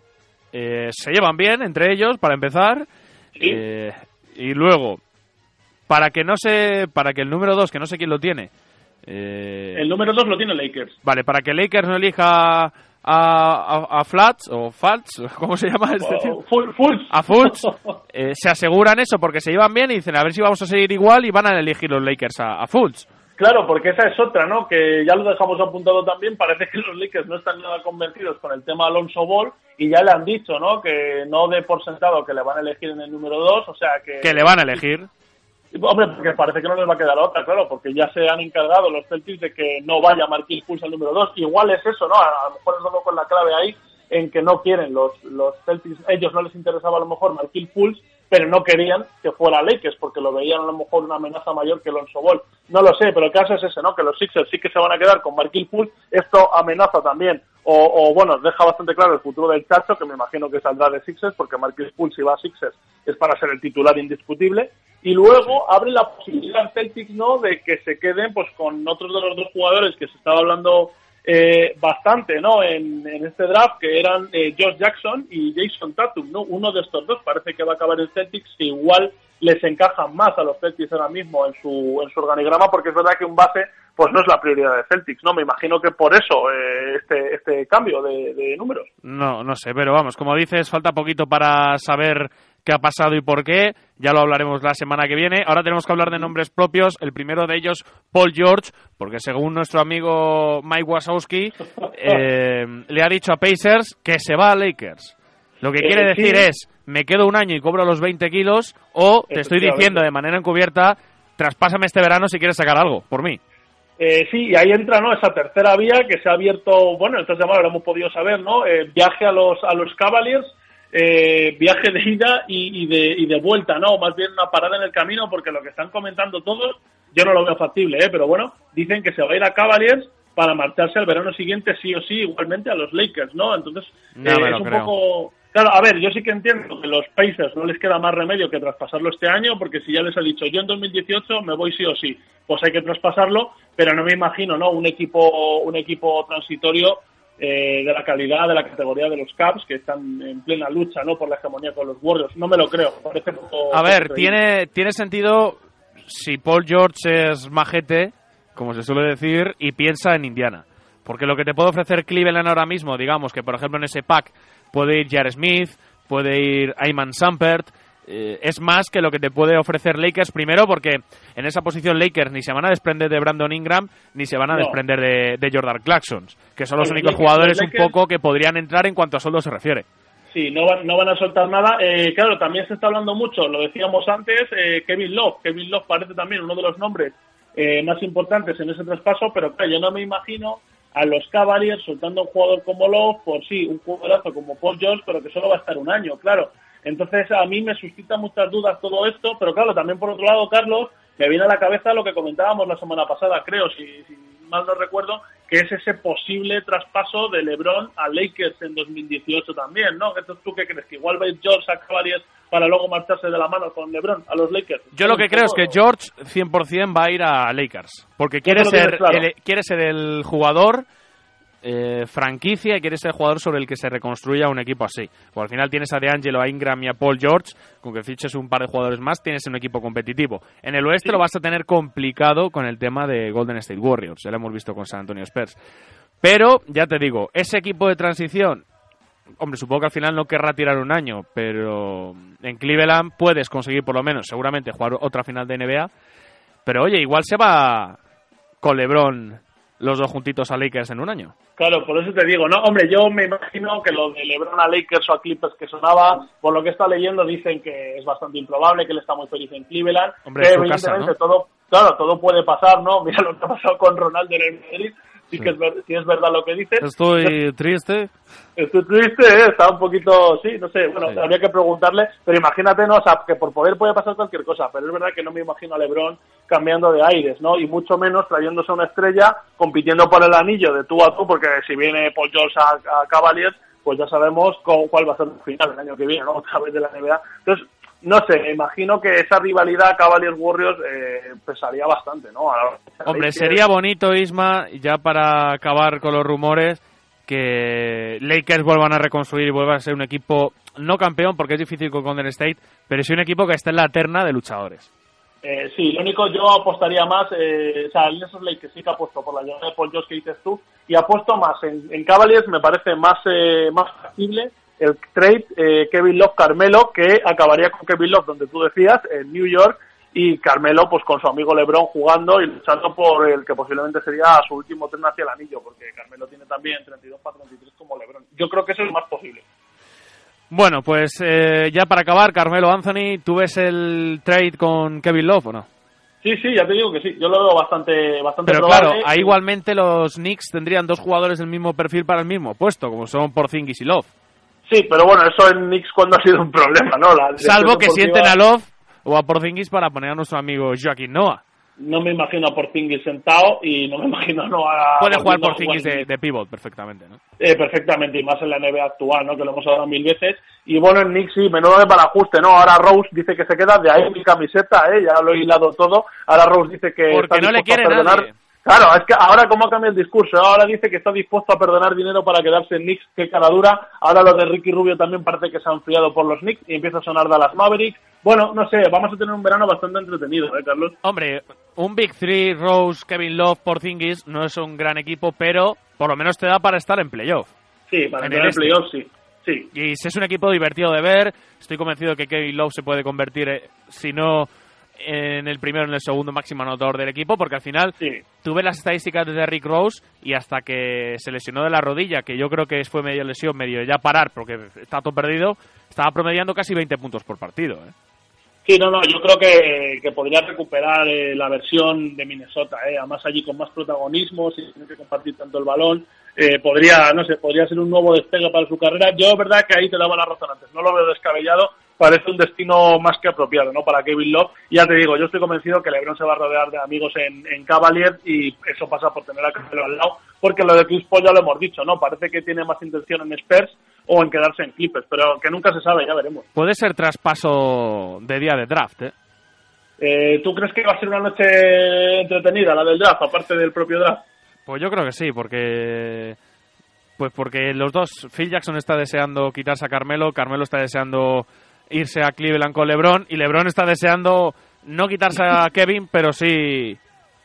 eh, se llevan bien entre ellos, para empezar, eh, y luego, para que no se, para que el número 2, que no sé quién lo tiene, eh, El número 2 lo tiene Lakers. vale, para que Lakers no elija a, a, a Flats o Falts, (laughs) ¿cómo se llama este tío? Oh, Full-. A Fultz, (laughs) eh, se aseguran eso porque se llevan bien y dicen a ver si vamos a seguir igual y van a elegir los Lakers a, a Fultz. Claro, porque esa es otra, ¿no? Que ya lo dejamos apuntado también. Parece que los Lakers no están nada convencidos con el tema Alonso Ball y ya le han dicho, ¿no? Que no dé por sentado que le van a elegir en el número 2, o sea que... Que le van a elegir. Hombre, porque parece que no les va a quedar otra, claro, porque ya se han encargado los Celtics de que no vaya Marquis Pulse al número 2. Igual es eso, ¿no? A lo mejor es dado con la clave ahí en que no quieren los, los Celtics, ellos no les interesaba a lo mejor Marquis Pulse pero no querían que fuera Lakers porque lo veían a lo mejor una amenaza mayor que Lonzo Ball. No lo sé, pero el caso es ese, ¿no? Que los Sixers sí que se van a quedar con Marquil Poole. Esto amenaza también, o, o, bueno, deja bastante claro el futuro del Chacho, que me imagino que saldrá de Sixers, porque Marquil Poole si va a Sixers es para ser el titular indiscutible. Y luego abre la posibilidad en Celtics, ¿no? De que se queden pues con otros de los dos jugadores que se estaba hablando eh, bastante, ¿no? En, en, este draft, que eran eh, Josh Jackson y Jason Tatum, ¿no? Uno de estos dos parece que va a acabar en Celtics, que igual les encajan más a los Celtics ahora mismo en su, en su organigrama, porque es verdad que un base, pues no es la prioridad de Celtics, ¿no? Me imagino que por eso eh, este, este cambio de, de números. No, no sé, pero vamos, como dices, falta poquito para saber qué ha pasado y por qué. Ya lo hablaremos la semana que viene. Ahora tenemos que hablar de nombres propios. El primero de ellos, Paul George, porque según nuestro amigo Mike Wazowski, (laughs) eh, le ha dicho a Pacers que se va a Lakers. Lo que quiere Eh, decir sí. es, me quedo un año y cobro los 20 kilos, o te estoy diciendo de manera encubierta, traspásame este verano si quieres sacar algo, por mí. Eh, sí, y ahí entra ¿no? esa tercera vía que se ha abierto, bueno, esta semana lo hemos podido saber, ¿no? Eh, viaje a los, a los Cavaliers, eh, viaje de ida y, y de, y de vuelta, ¿no? Más bien una parada en el camino, porque lo que están comentando todos, yo no lo veo factible, ¿eh? Pero bueno, dicen que se va a ir a Cavaliers para marcharse el verano siguiente sí o sí, igualmente a los Lakers, ¿no? Entonces, No eh, es un creo. poco... Claro, a ver, yo sí que entiendo que los Pacers no les queda más remedio que traspasarlo este año, porque si ya les ha dicho yo en 2018 me voy sí o sí, pues hay que traspasarlo, pero no me imagino, ¿no? Un equipo, un equipo transitorio eh, de la calidad, de la categoría de los Caps, que están en plena lucha, ¿no? Por la hegemonía con los Warriors. No me lo creo. Parece poco- A ver, tiene, tiene sentido si Paul George es majete, como se suele decir, y piensa en Indiana. Porque lo que te puede ofrecer Cleveland ahora mismo, digamos que por ejemplo en ese pack puede ir Jar Smith, puede ir Ayman Sampert, eh, es más que lo que te puede ofrecer Lakers primero porque en esa posición Lakers ni se van a desprender de Brandon Ingram ni se van a No. desprender de, de Jordan Clarkson, que son los Los únicos Lakers- jugadores los un poco que podrían entrar en cuanto a sueldo se refiere. Sí, no van, no van a soltar nada. Eh, claro, también se está hablando mucho, lo decíamos antes, eh, Kevin Love. Kevin Love parece también uno de los nombres eh, más importantes en ese traspaso, pero claro, yo no me imagino a los Cavaliers soltando un jugador como Love, por sí, un jugadorazo como Paul George, pero que solo va a estar un año, claro. Entonces a mí me suscita muchas dudas todo esto, pero claro, también por otro lado, Carlos, me viene a la cabeza lo que comentábamos la semana pasada, creo, si, si mal no recuerdo, que es ese posible traspaso de LeBron a Lakers en 2018 también, ¿no? Entonces, ¿tú qué crees? ¿Que igual va a ir George a Cavaliers para luego marcharse de la mano con LeBron a los Lakers? Yo lo que creo es que George 100% va a ir a Lakers. Porque quiere ser, claro. el, quiere ser el jugador eh, franquicia y quiere ser jugador sobre el que se reconstruya un equipo así. Porque al final tienes a DeAngelo, a Ingram y a Paul George. Con que fiches un par de jugadores más, tienes un equipo competitivo. En el oeste lo vas a tener complicado con el tema de Golden State Warriors. Ya lo hemos visto con San Antonio Spurs. Pero, ya te digo, ese equipo de transición Hombre, supongo que al final no querrá tirar un año, pero en Cleveland puedes conseguir por lo menos, seguramente, jugar otra final de NBA. Pero oye, igual se va con LeBron los dos juntitos a Lakers en un año. Claro, por eso te digo, no, hombre, yo me imagino que lo de LeBron a Lakers o a Clippers que sonaba, por lo que está leyendo, dicen que es bastante improbable, que él está muy feliz en Cleveland, Hombre, que casa, evidentemente ¿no? todo, claro, todo puede pasar, ¿no? (laughs) Mira lo que ha pasado con Ronaldo en el Madrid, sí, que es, ver- sí es verdad lo que dices. Estoy triste. Estoy triste, ¿eh? está un poquito, sí, no sé, bueno, Sí. habría que preguntarle, pero imagínate, ¿no? O sea, que por poder puede pasar cualquier cosa, pero es verdad que no me imagino a LeBron cambiando de aires, ¿no? Y mucho menos trayéndose a una estrella, compitiendo por el anillo de tú a tú, porque si viene Paul George a, a Cavaliers, pues ya sabemos cu- cuál va a ser el final el año que viene, ¿no? (laughs) Otra vez de la NBA. Entonces, no sé, me imagino que esa rivalidad Cavaliers-Warriors eh, pesaría bastante, ¿no? Hombre, sería bonito, Isma, ya para acabar con los rumores, que Lakers vuelvan a reconstruir y vuelvan a ser un equipo no campeón, porque es difícil con Golden State, pero sí un equipo que esté en la terna de luchadores. Eh, sí, lo único yo apostaría más, eh, o sea, en esos Lakers sí que apuesto por la llegada de Paul George que dices tú, y apuesto más en, Cavaliers, me parece más eh, más factible el trade eh, Kevin Love Carmelo que acabaría con Kevin Love donde tú decías en New York y Carmelo pues con su amigo LeBron jugando y luchando por el que posiblemente sería su último tren hacia el anillo porque Carmelo tiene también 32 para 33 como LeBron. Yo creo que eso es más posible. Bueno, pues eh, ya para acabar, Carmelo Anthony, ¿tú ves el trade con Kevin Love o no? Sí, sí, ya te digo que sí, yo lo veo bastante bastante Pero probable. claro, ahí igualmente los Knicks tendrían dos jugadores del mismo perfil para el mismo puesto, como son Porzingis y Love. Sí, pero bueno, eso en Knicks cuando ha sido un problema, ¿no? La Salvo que deportiva- sienten a Love o a Porzingis para poner a nuestro amigo Joaquín Noah. No me imagino a Porzingis sentado y no me (laughs) imagino no a... Puede jugar Porzingis de, de pivot perfectamente, ¿no? Eh, perfectamente, y más en la NBA actual, ¿no? Que lo hemos hablado mil veces. Y bueno, en Knicks sí, menudo de para ajuste, ¿no? Ahora Rose dice que se queda, de ahí mi camiseta, ¿eh? Ya lo he hilado todo. Ahora Rose dice que Porque está no le quiere a nadie. Claro, es que ahora cómo cambia el discurso. Ahora dice que está dispuesto a perdonar dinero para quedarse en Knicks, qué cara dura. Ahora lo de Ricky Rubio también parece que se ha enfriado por los Knicks y empieza a sonar Dallas Mavericks. Bueno, no sé, vamos a tener un verano bastante entretenido, ¿eh, Carlos? Hombre, un Big Three, Rose, Kevin Love, Porzingis, no es un gran equipo, pero por lo menos te da para estar en playoff. Sí, para En el en este. playoffs, sí. Sí. Y si es un equipo divertido de ver, estoy convencido de que Kevin Love se puede convertir, eh, si no en el primero, en el segundo máximo anotador del equipo, porque al final tú ves las estadísticas de Rick Rose y hasta que se lesionó de la rodilla, que yo creo que fue medio lesión, medio ya parar, porque está todo perdido, estaba promediando casi 20 puntos por partido. ¿eh? Sí, no, no, yo creo que, que podría recuperar eh, la versión de Minnesota, eh, además allí con más protagonismo, sin tener que compartir tanto el balón, eh, podría, no sé, podría ser un nuevo despegue para su carrera. Yo, verdad que ahí te daba la razón antes, no lo veo descabellado, parece un destino más que apropiado, ¿no? Para Kevin Love. Y ya te digo, yo estoy convencido que LeBron se va a rodear de amigos en, en Cavaliers y eso pasa por tener a Carmelo al lado, porque lo de Chris Paul ya lo hemos dicho, ¿no? Parece que tiene más intención en Spurs o en quedarse en Clippers, pero que nunca se sabe, ya veremos. Puede ser traspaso de día de draft, ¿eh? Eh, ¿Tú crees que va a ser una noche entretenida la del draft, aparte del propio draft? Pues yo creo que sí, porque pues porque los dos, Phil Jackson está deseando quitarse a Carmelo, Carmelo está deseando irse a Cleveland con LeBron y LeBron está deseando no quitarse a (laughs) Kevin, pero sí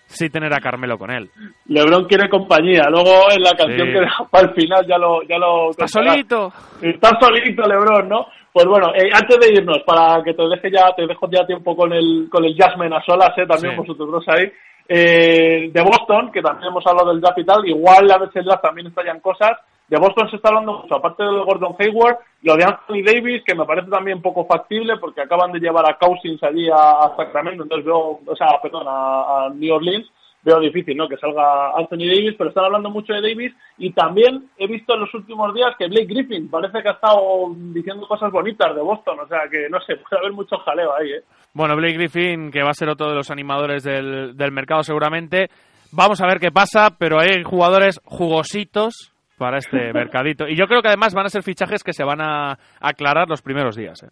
sí tener a Carmelo con él. LeBron quiere compañía. Luego en la canción Sí. que deja para el final ya lo ya lo Está solito. Está solito LeBron, ¿no? Pues bueno, eh, antes de irnos, para que te deje ya te dejo ya tiempo con el con el Jasmine a solas, eh, también Sí. vosotros dos ahí. Eh, de Boston, que también hemos hablado del draft y tal, igual a veces el draft también estallan cosas. De Boston se está hablando mucho, aparte del Gordon Hayward, lo de Anthony Davis, que me parece también poco factible porque acaban de llevar a Cousins allí a, Sacramento, entonces veo, o sea, perdón, a, a New Orleans, veo difícil, ¿no? Que salga Anthony Davis, pero están hablando mucho de Davis y también he visto en los últimos días que Blake Griffin parece que ha estado diciendo cosas bonitas de Boston, o sea que no sé, (laughs) puede haber mucho jaleo ahí, ¿eh? Bueno, Blake Griffin, que va a ser otro de los animadores del, del mercado seguramente. Vamos a ver qué pasa, pero hay jugadores jugositos para este mercadito. Y yo creo que además van a ser fichajes que se van a aclarar los primeros días. ¿eh?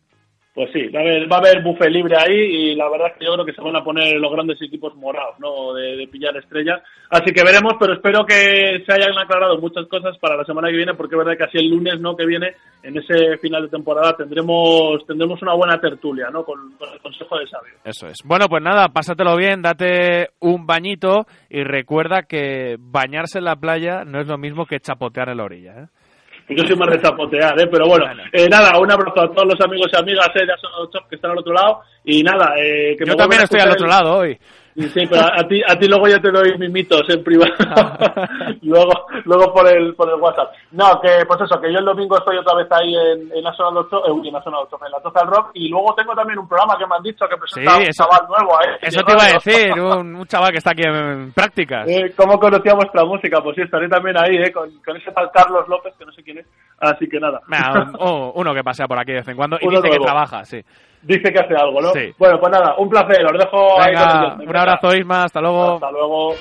Pues sí, va a haber, va a haber buffet libre ahí y la verdad es que yo creo que se van a poner los grandes equipos morados, ¿no? De, pillar estrellas. Así que veremos, pero espero que se hayan aclarado muchas cosas para la semana que viene, porque es verdad que así el lunes, ¿no? Que viene, en ese final de temporada, tendremos tendremos una buena tertulia, ¿no? Con, con el consejo de sabio. Eso es. Bueno, pues nada, pásatelo bien, date un bañito y recuerda que bañarse en la playa no es lo mismo que chapotear en la orilla. ¿eh? Yo soy más de chapotear, ¿eh? Pero bueno, eh, nada, un abrazo a todos los amigos y amigas ¿eh? que están al otro lado. Y nada, eh, que Yo me también estoy al otro el- lado hoy. Sí, sí, pero a, a ti, a ti luego ya te doy mimitos en privado. (laughs) luego luego por el por el WhatsApp. No, que pues eso, que yo el domingo estoy otra vez ahí en, en National 8, eh, uy, en National 8, en la Total Rock, y luego tengo también un programa que me han dicho que presenta Sí, un eso- chaval nuevo, ¿eh? Eso te iba a decir, un, un chaval que está aquí en prácticas. Eh, ¿Cómo conocía vuestra música? Pues sí, estaré también ahí, ¿eh? Con, con ese tal Carlos López, que no sé quién es. Así que nada. Mira, un- (laughs) oh, uno que pasea por aquí de vez en cuando y Uno dice que nuevo. trabaja, sí. Dice que hace algo, ¿no? Sí. Bueno, pues nada, un placer, os dejo ahí con Venga, el un abrazo Isma, hasta luego. Hasta luego.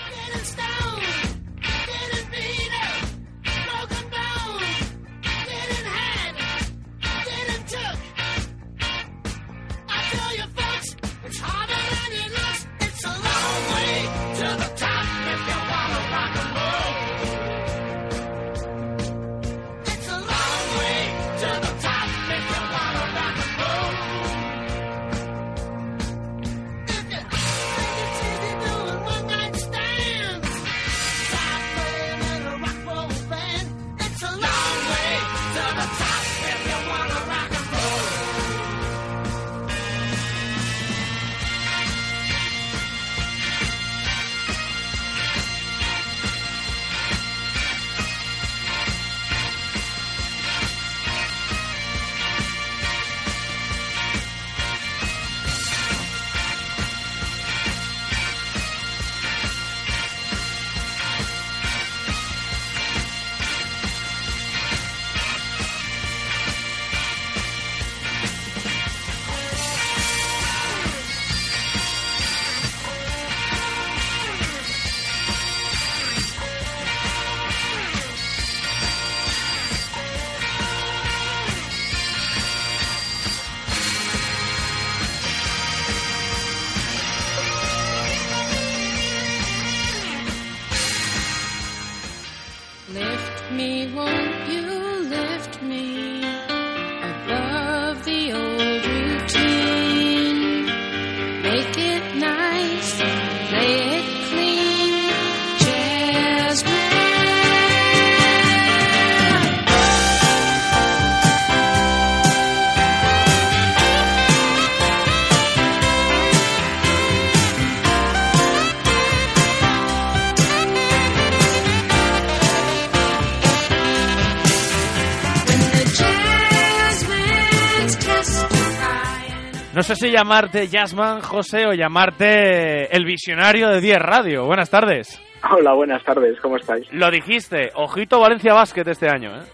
Sé si llamarte Jasmine, José, o llamarte el visionario de 10 Radio. Buenas tardes. Hola, buenas tardes, ¿cómo estáis? Lo dijiste, ojito Valencia Basket este año, ¿eh?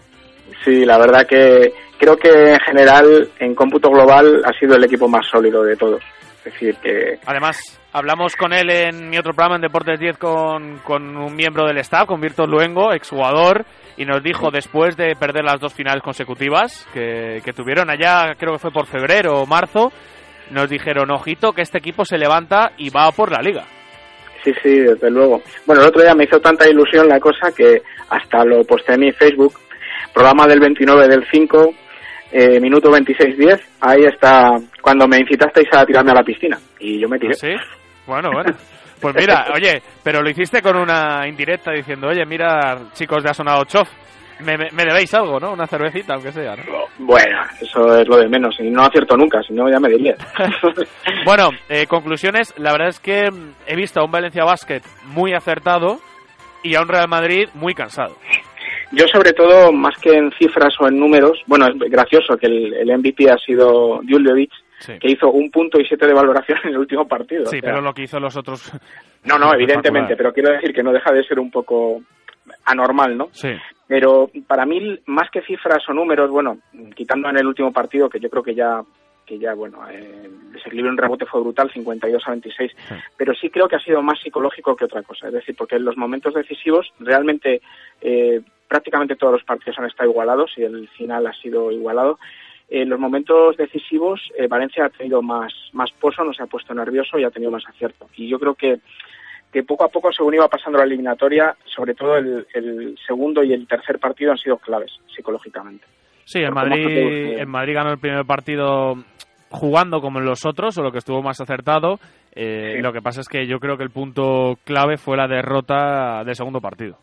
Sí, la verdad que creo que en general, en cómputo global, ha sido el equipo más sólido de todos. Es decir, que Además, hablamos con él en mi otro programa en Deportes 10 con, con un miembro del staff, con Virtus Luengo, exjugador, y nos dijo después de perder las dos finales consecutivas que, que tuvieron allá, creo que fue por febrero o marzo, nos dijeron, ojito, que este equipo se levanta y va por la liga. sí, sí, desde luego. Bueno, el otro día me hizo tanta ilusión la cosa que hasta lo posté en mi Facebook, programa del 29 del 5, eh, minuto 26.10, ahí está cuando me incitasteis a tirarme a la piscina. Y yo me tiré. ¿Sí? Bueno, bueno. Pues mira, oye, pero lo hiciste con una indirecta diciendo, oye, mira, chicos de Ha Sonado Chof, me, me- me debéis algo, ¿no? Una cervecita, aunque sea, ¿no? Bueno, eso es lo de menos. Y no acierto nunca, si no ya me diría. (laughs) (laughs) Bueno, eh, conclusiones. La verdad es que mm, he visto a un Valencia Basket muy acertado y a un Real Madrid muy cansado. Yo sobre todo, más que en cifras o en números, bueno, es gracioso que el, el MVP ha sido Djuljevic, Sí. que hizo un punto y siete de valoración en el último partido. Sí, O sea, pero lo que hizo los otros... No, no, (laughs) evidentemente, pero quiero decir que no deja de ser un poco anormal, ¿no? Sí. Pero para mí, más que cifras o números, bueno, quitando en el último partido, que yo creo que ya, que ya bueno, eh, el desequilibrio en rebote fue brutal, 52 a 26, pero sí creo que ha sido más psicológico que otra cosa. Es decir, porque en los momentos decisivos, realmente, eh, prácticamente todos los partidos han estado igualados y el final ha sido igualado. En los momentos decisivos, eh, Valencia ha tenido más, más pozo, no se ha puesto nervioso y ha tenido más acierto. Y yo creo que que poco a poco, según iba pasando la eliminatoria, sobre todo el, el segundo y el tercer partido han sido claves psicológicamente. Sí, se Madrid, produce. el Madrid ganó el primer partido jugando como en los otros, o lo que estuvo más acertado. Eh, Sí. Lo que pasa es que yo creo que el punto clave fue la derrota del segundo partido.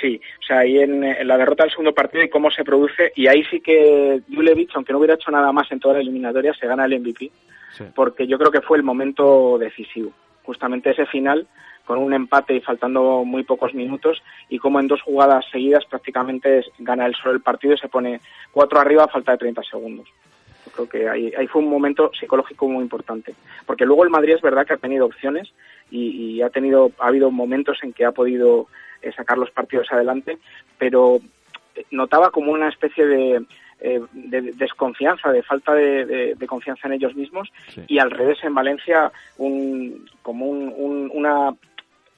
Sí, o sea, ahí en, en la derrota del segundo partido y cómo se produce, y ahí sí que Julevic, aunque no hubiera hecho nada más en toda la eliminatoria, se gana el MVP, Sí. porque yo creo que fue el momento decisivo. Justamente ese final, con un empate y faltando muy pocos minutos, y como en dos jugadas seguidas prácticamente gana el solo el partido y se pone cuatro arriba a falta de 30 segundos. Yo creo que ahí, ahí fue un momento psicológico muy importante. Porque luego el Madrid es verdad que ha tenido opciones y, y ha tenido ha habido momentos en que ha podido eh, sacar los partidos adelante, pero eh, notaba como una especie de, eh, de desconfianza, de falta de, de- de confianza en ellos mismos y al revés en Valencia un, como un- un- una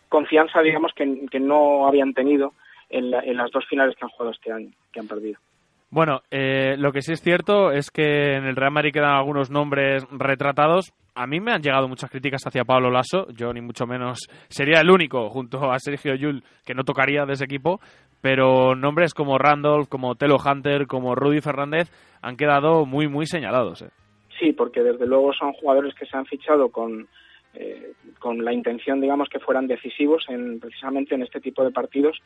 confianza, digamos, que, que no habían tenido en, la- en las dos finales que han jugado este año, que han perdido. Bueno, eh, lo que sí es cierto es que en el Real Madrid quedan algunos nombres retratados. A mí me han llegado muchas críticas hacia Pablo Lasso. Yo ni mucho menos sería el único, junto a Sergio Yul, que no tocaría de ese equipo. Pero nombres como Randolph, como Telo Hunter, como Rudy Fernández han quedado muy, muy señalados. eh. Sí, porque desde luego son jugadores que se han fichado con, eh, con la intención, digamos, que fueran decisivos en, precisamente en este tipo de partidos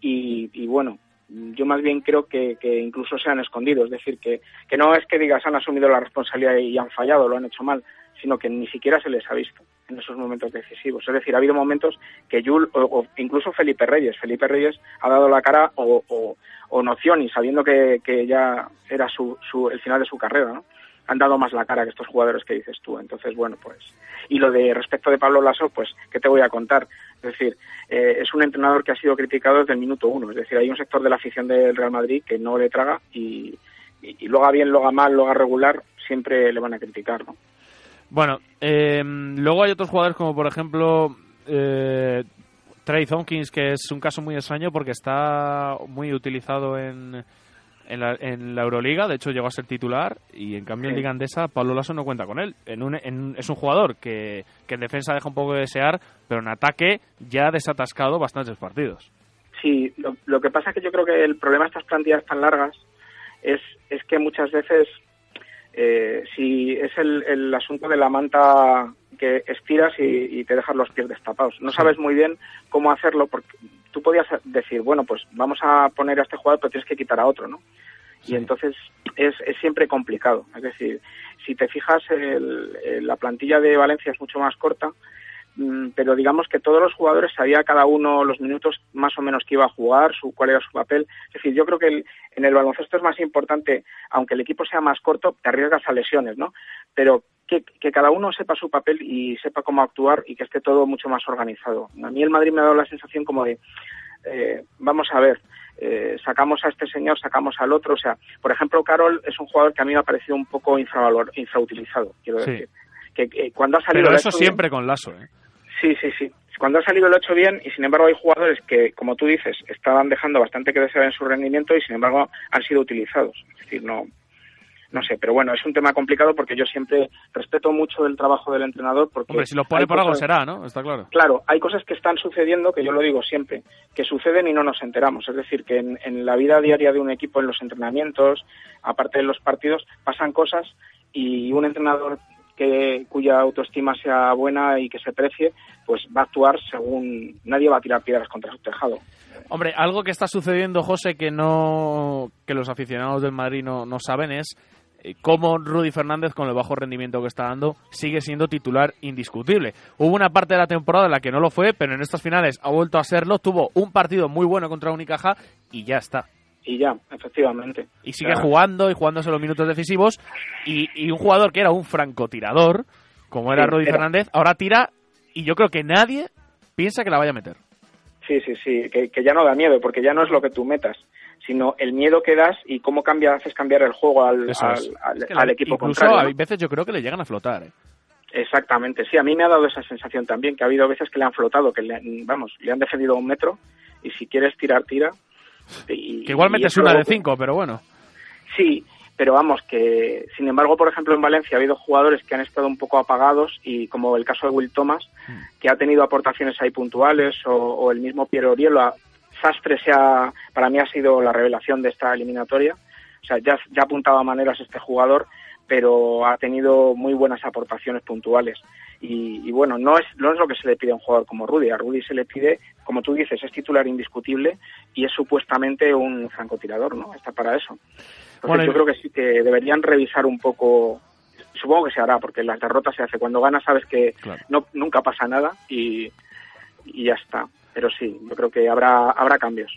y, y bueno, yo más bien creo que, que incluso se han escondido, es decir, que, que no es que digas han asumido la responsabilidad y han fallado, lo han hecho mal, sino que ni siquiera se les ha visto en esos momentos decisivos. Es decir, ha habido momentos que Yul o, o incluso Felipe Reyes, Felipe Reyes ha dado la cara o, o, o Nocioni, sabiendo que, que ya era su, su, el final de su carrera, ¿no? Han dado más la cara que estos jugadores que dices tú. Entonces, bueno, pues. Y lo de respecto de Pablo Lasso, pues, ¿qué te voy a contar? Es decir, eh, es un entrenador que ha sido criticado desde el minuto uno. Es decir, hay un sector de la afición del Real Madrid que no le traga y, y, y lo haga bien, lo haga mal, lo haga regular, siempre le van a criticar, ¿no? Bueno, eh, luego hay otros jugadores como por ejemplo eh, Trey Thompkins, que es un caso muy extraño porque está muy utilizado en, en, la, en la Euroliga, de hecho llegó a ser titular y en cambio en. Liga Andesa Pablo Lasso no cuenta con él. En un, en- es un jugador que, que en defensa deja un poco de desear, pero en ataque ya ha desatascado bastantes partidos. Sí, lo, lo que pasa es que yo creo que el problema de estas plantillas tan largas es, es que muchas veces, eh, si es el, el asunto de la manta que estiras y, y te dejas los pies destapados. No sabes muy bien cómo hacerlo porque tú podías decir, bueno, pues vamos a poner a este jugador, pero tienes que quitar a otro, ¿no? Y entonces es, es siempre complicado. Es decir, si te fijas, el- el- la plantilla de Valencia es mucho más corta, mm, pero digamos que todos los jugadores sabía cada uno los minutos más o menos que iba a jugar, su, cuál era su papel. Es decir, yo creo que el- en el baloncesto es más importante, aunque el equipo sea más corto, te arriesgas a lesiones, ¿no? Pero que, que cada uno sepa su papel y sepa cómo actuar y que esté todo mucho más organizado. A mí el Madrid me ha dado la sensación como de, eh, vamos a ver, eh, sacamos a este señor, sacamos al otro. O sea, por ejemplo, Carol es un jugador que a mí me ha parecido un poco infravalor, infrautilizado, quiero Sí. decir. Que, que cuando ha salido Pero eso bien. siempre con Lasso, ¿eh? Sí, sí, sí. Cuando ha salido lo ha hecho bien y sin embargo hay jugadores que, como tú dices, estaban dejando bastante que desear en su rendimiento y sin embargo han sido utilizados. Es decir, no, no sé, pero bueno, es un tema complicado porque yo siempre respeto mucho el trabajo del entrenador porque... Hombre, si lo pone por algo será, ¿no? Está claro. Claro, hay cosas que están sucediendo, que yo lo digo siempre, que suceden y no nos enteramos. Es decir, que en, en la vida diaria de un equipo, en los entrenamientos, aparte de los partidos, pasan cosas y un entrenador que cuya autoestima sea buena y que se precie, pues va a actuar según nadie va a tirar piedras contra su tejado. Hombre, algo que está sucediendo, José, que no que los aficionados del Madrid no, no saben es cómo Rudy Fernández, con el bajo rendimiento que está dando, sigue siendo titular indiscutible. Hubo una parte de la temporada en la que no lo fue, pero en estas finales ha vuelto a serlo. Tuvo un partido muy bueno contra Unicaja y ya está. Y ya, efectivamente. Y sigue jugando y jugándose los minutos decisivos. Y, y un jugador que era un francotirador, como era Sí, Rudy era. Fernández, ahora tira y yo creo que nadie piensa que la vaya a meter. Sí, sí, sí, que, que ya no da miedo, porque ya no es lo que tú metas, sino el miedo que das y cómo cambia, haces cambiar el juego al, al, es. al- Es que al equipo incluso contrario. ¿no? hay veces yo creo que le llegan a flotar. ¿eh? Exactamente, sí, a mí me ha dado esa sensación también, que ha habido veces que le han flotado, que le, han- vamos, le han defendido a un metro y si quieres tirar, tira. Y, Que igual y metes eso una luego- de cinco, pero bueno. Sí, pero vamos, que sin embargo, por ejemplo, en Valencia ha habido jugadores que han estado un poco apagados y como el caso de Will Thomas, que ha tenido aportaciones ahí puntuales, o, o el mismo Piero Orielo. Sastre se ha- para mí ha sido la revelación de esta eliminatoria. O sea, ya, ya apuntaba maneras este jugador, pero ha tenido muy buenas aportaciones puntuales. Y, y bueno, no es, no es lo que se le pide a un jugador como Rudy. A Rudy se le pide, como tú dices, es titular indiscutible y es supuestamente un francotirador, ¿no? Está para eso. Entonces Bueno, yo creo que sí que deberían revisar un poco. Supongo que se hará, porque las derrotas se hace. Cuando ganas sabes que no, nunca pasa nada y, y ya está. Pero sí, yo creo que habrá, habrá cambios.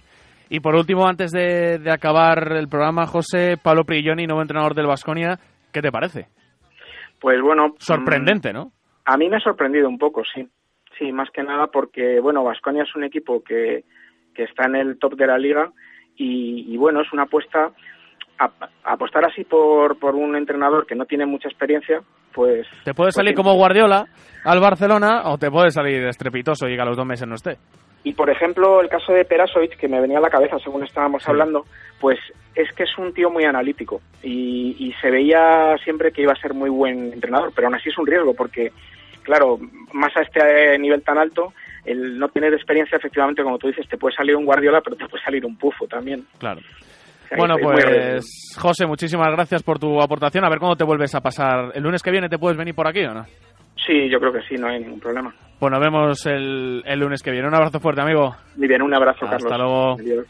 Y por último, antes de, de acabar el programa, José, Pablo Prigioni, nuevo entrenador del Vasconia, ¿qué te parece? Pues bueno. Sorprendente, mm, ¿no? A mí me ha sorprendido un poco, sí. Sí, más que nada porque, bueno, Vasconia es un equipo que, que está en el top de la liga y, y, bueno, es una apuesta. a- apostar así por, por un entrenador que no tiene mucha experiencia, pues. Te puede pues salir como Guardiola al Barcelona o te puede salir estrepitoso y que a los dos meses no esté. Y por ejemplo, el caso de Perasovic, que me venía a la cabeza según estábamos hablando, pues es que es un tío muy analítico y, y se veía siempre que iba a ser muy buen entrenador, pero aún así es un riesgo porque, claro, más a este nivel tan alto, el no tener experiencia, efectivamente, como tú dices, te puede salir un Guardiola, pero te puede salir un Pufo también. Claro. O sea, Bueno, pues José, muchísimas gracias por tu aportación. A ver cuándo te vuelves a pasar. ¿El lunes que viene te puedes venir por aquí o no? Sí, yo creo que sí, no hay ningún problema. Pues nos vemos el, el lunes que viene. Un abrazo fuerte, amigo. Muy bien, un abrazo, Hasta Carlos. luego. Adiós.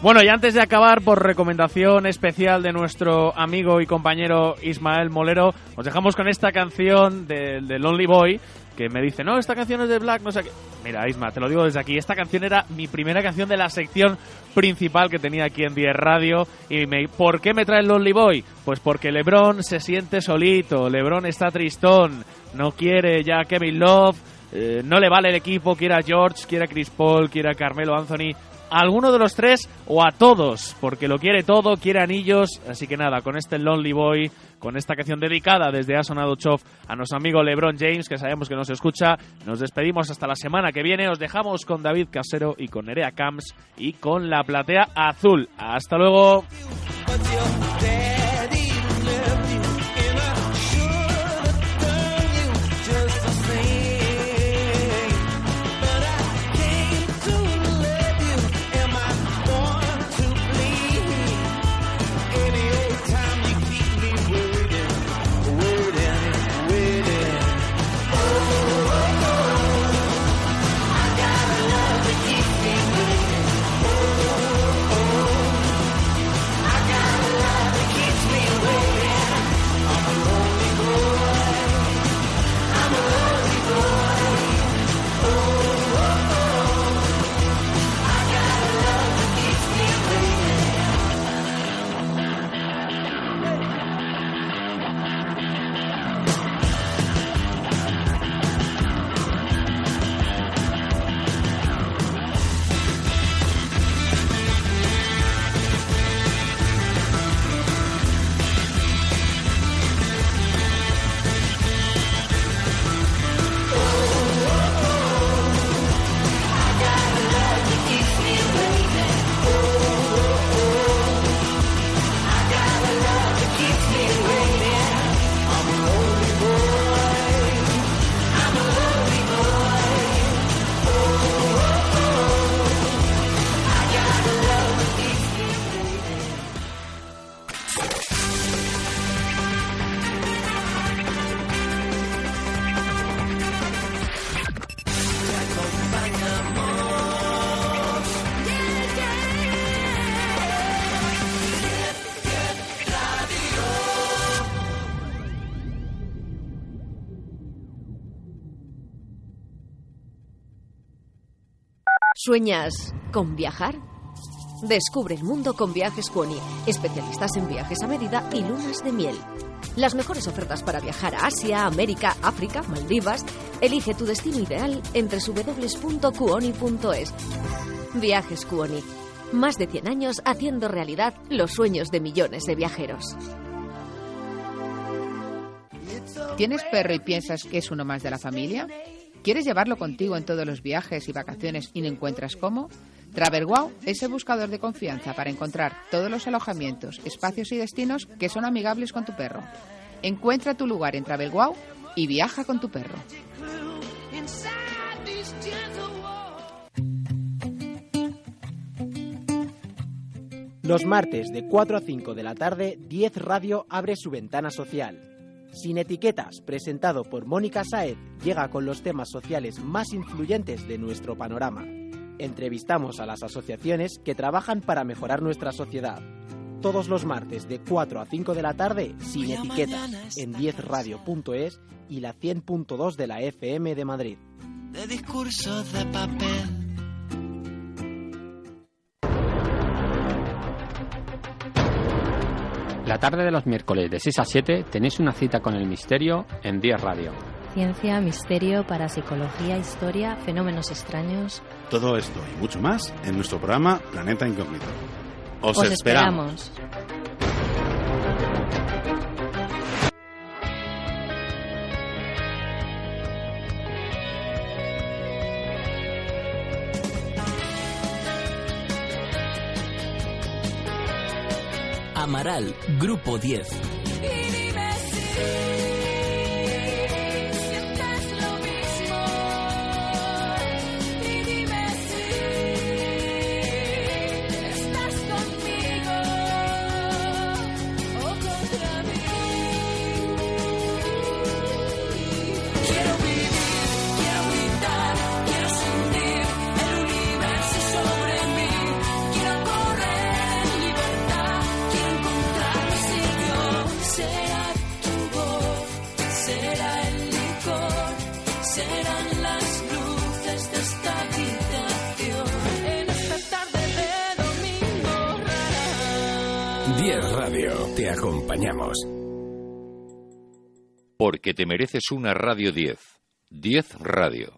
Bueno, y antes de acabar, por recomendación especial de nuestro amigo y compañero Ismael Molero, os dejamos con esta canción de, de Lonely Boy, que me dice, no, esta canción es de Black, no sé qué. Mira, Isma, te lo digo desde aquí, esta canción era mi primera canción de la sección principal que tenía aquí en 10 Radio. ¿Y por qué me trae el Lonely Boy? Pues porque LeBron se siente solito, LeBron está tristón, no quiere ya Kevin Love, eh, no le vale el equipo, quiere a George, quiere a Chris Paul, quiere a Carmelo Anthony, alguno de los tres o a todos, porque lo quiere todo, quiere anillos, así que nada, con este Lonely Boy, con esta canción dedicada desde Ha Sonado Chof a nuestro amigo LeBron James, que sabemos que nos escucha, nos despedimos hasta la semana que viene, os dejamos con David Casero y con Nerea Camps y con la platea azul. Hasta luego. ¿Sueñas con viajar? Descubre el mundo con Viajes Cuoni, especialistas en viajes a medida y lunas de miel. Las mejores ofertas para viajar a Asia, América, África, Maldivas. Elige tu destino ideal entre www.cuoni.es. Viajes Cuoni. Más de 100 años haciendo realidad los sueños de millones de viajeros. ¿Tienes perro y piensas que es uno más de la familia? ¿Quieres llevarlo contigo en todos los viajes y vacaciones y no encuentras cómo? TravelWow es el buscador de confianza para encontrar todos los alojamientos, espacios y destinos que son amigables con tu perro. Encuentra tu lugar en TravelWow y viaja con tu perro. Los martes de 4 a 5 de la tarde, 10 Radio abre su ventana social. Sin etiquetas, presentado por Mónica Saez, llega con los temas sociales más influyentes de nuestro panorama. Entrevistamos a las asociaciones que trabajan para mejorar nuestra sociedad. Todos los martes de 4 a 5 de la tarde, sin etiquetas, en 10radio.es y la 100.2 de la FM de Madrid. de discursos de papel. La tarde de los miércoles de 6 a 7 tenéis una cita con el misterio en 10 Radio. Ciencia, misterio, parapsicología, historia, fenómenos extraños. Todo esto y mucho más en nuestro programa Planeta Incógnito. Os, Os esperamos. esperamos. Amaral, Grupo 10. Acompañamos. Porque te mereces una Radio 10. 10 Radio.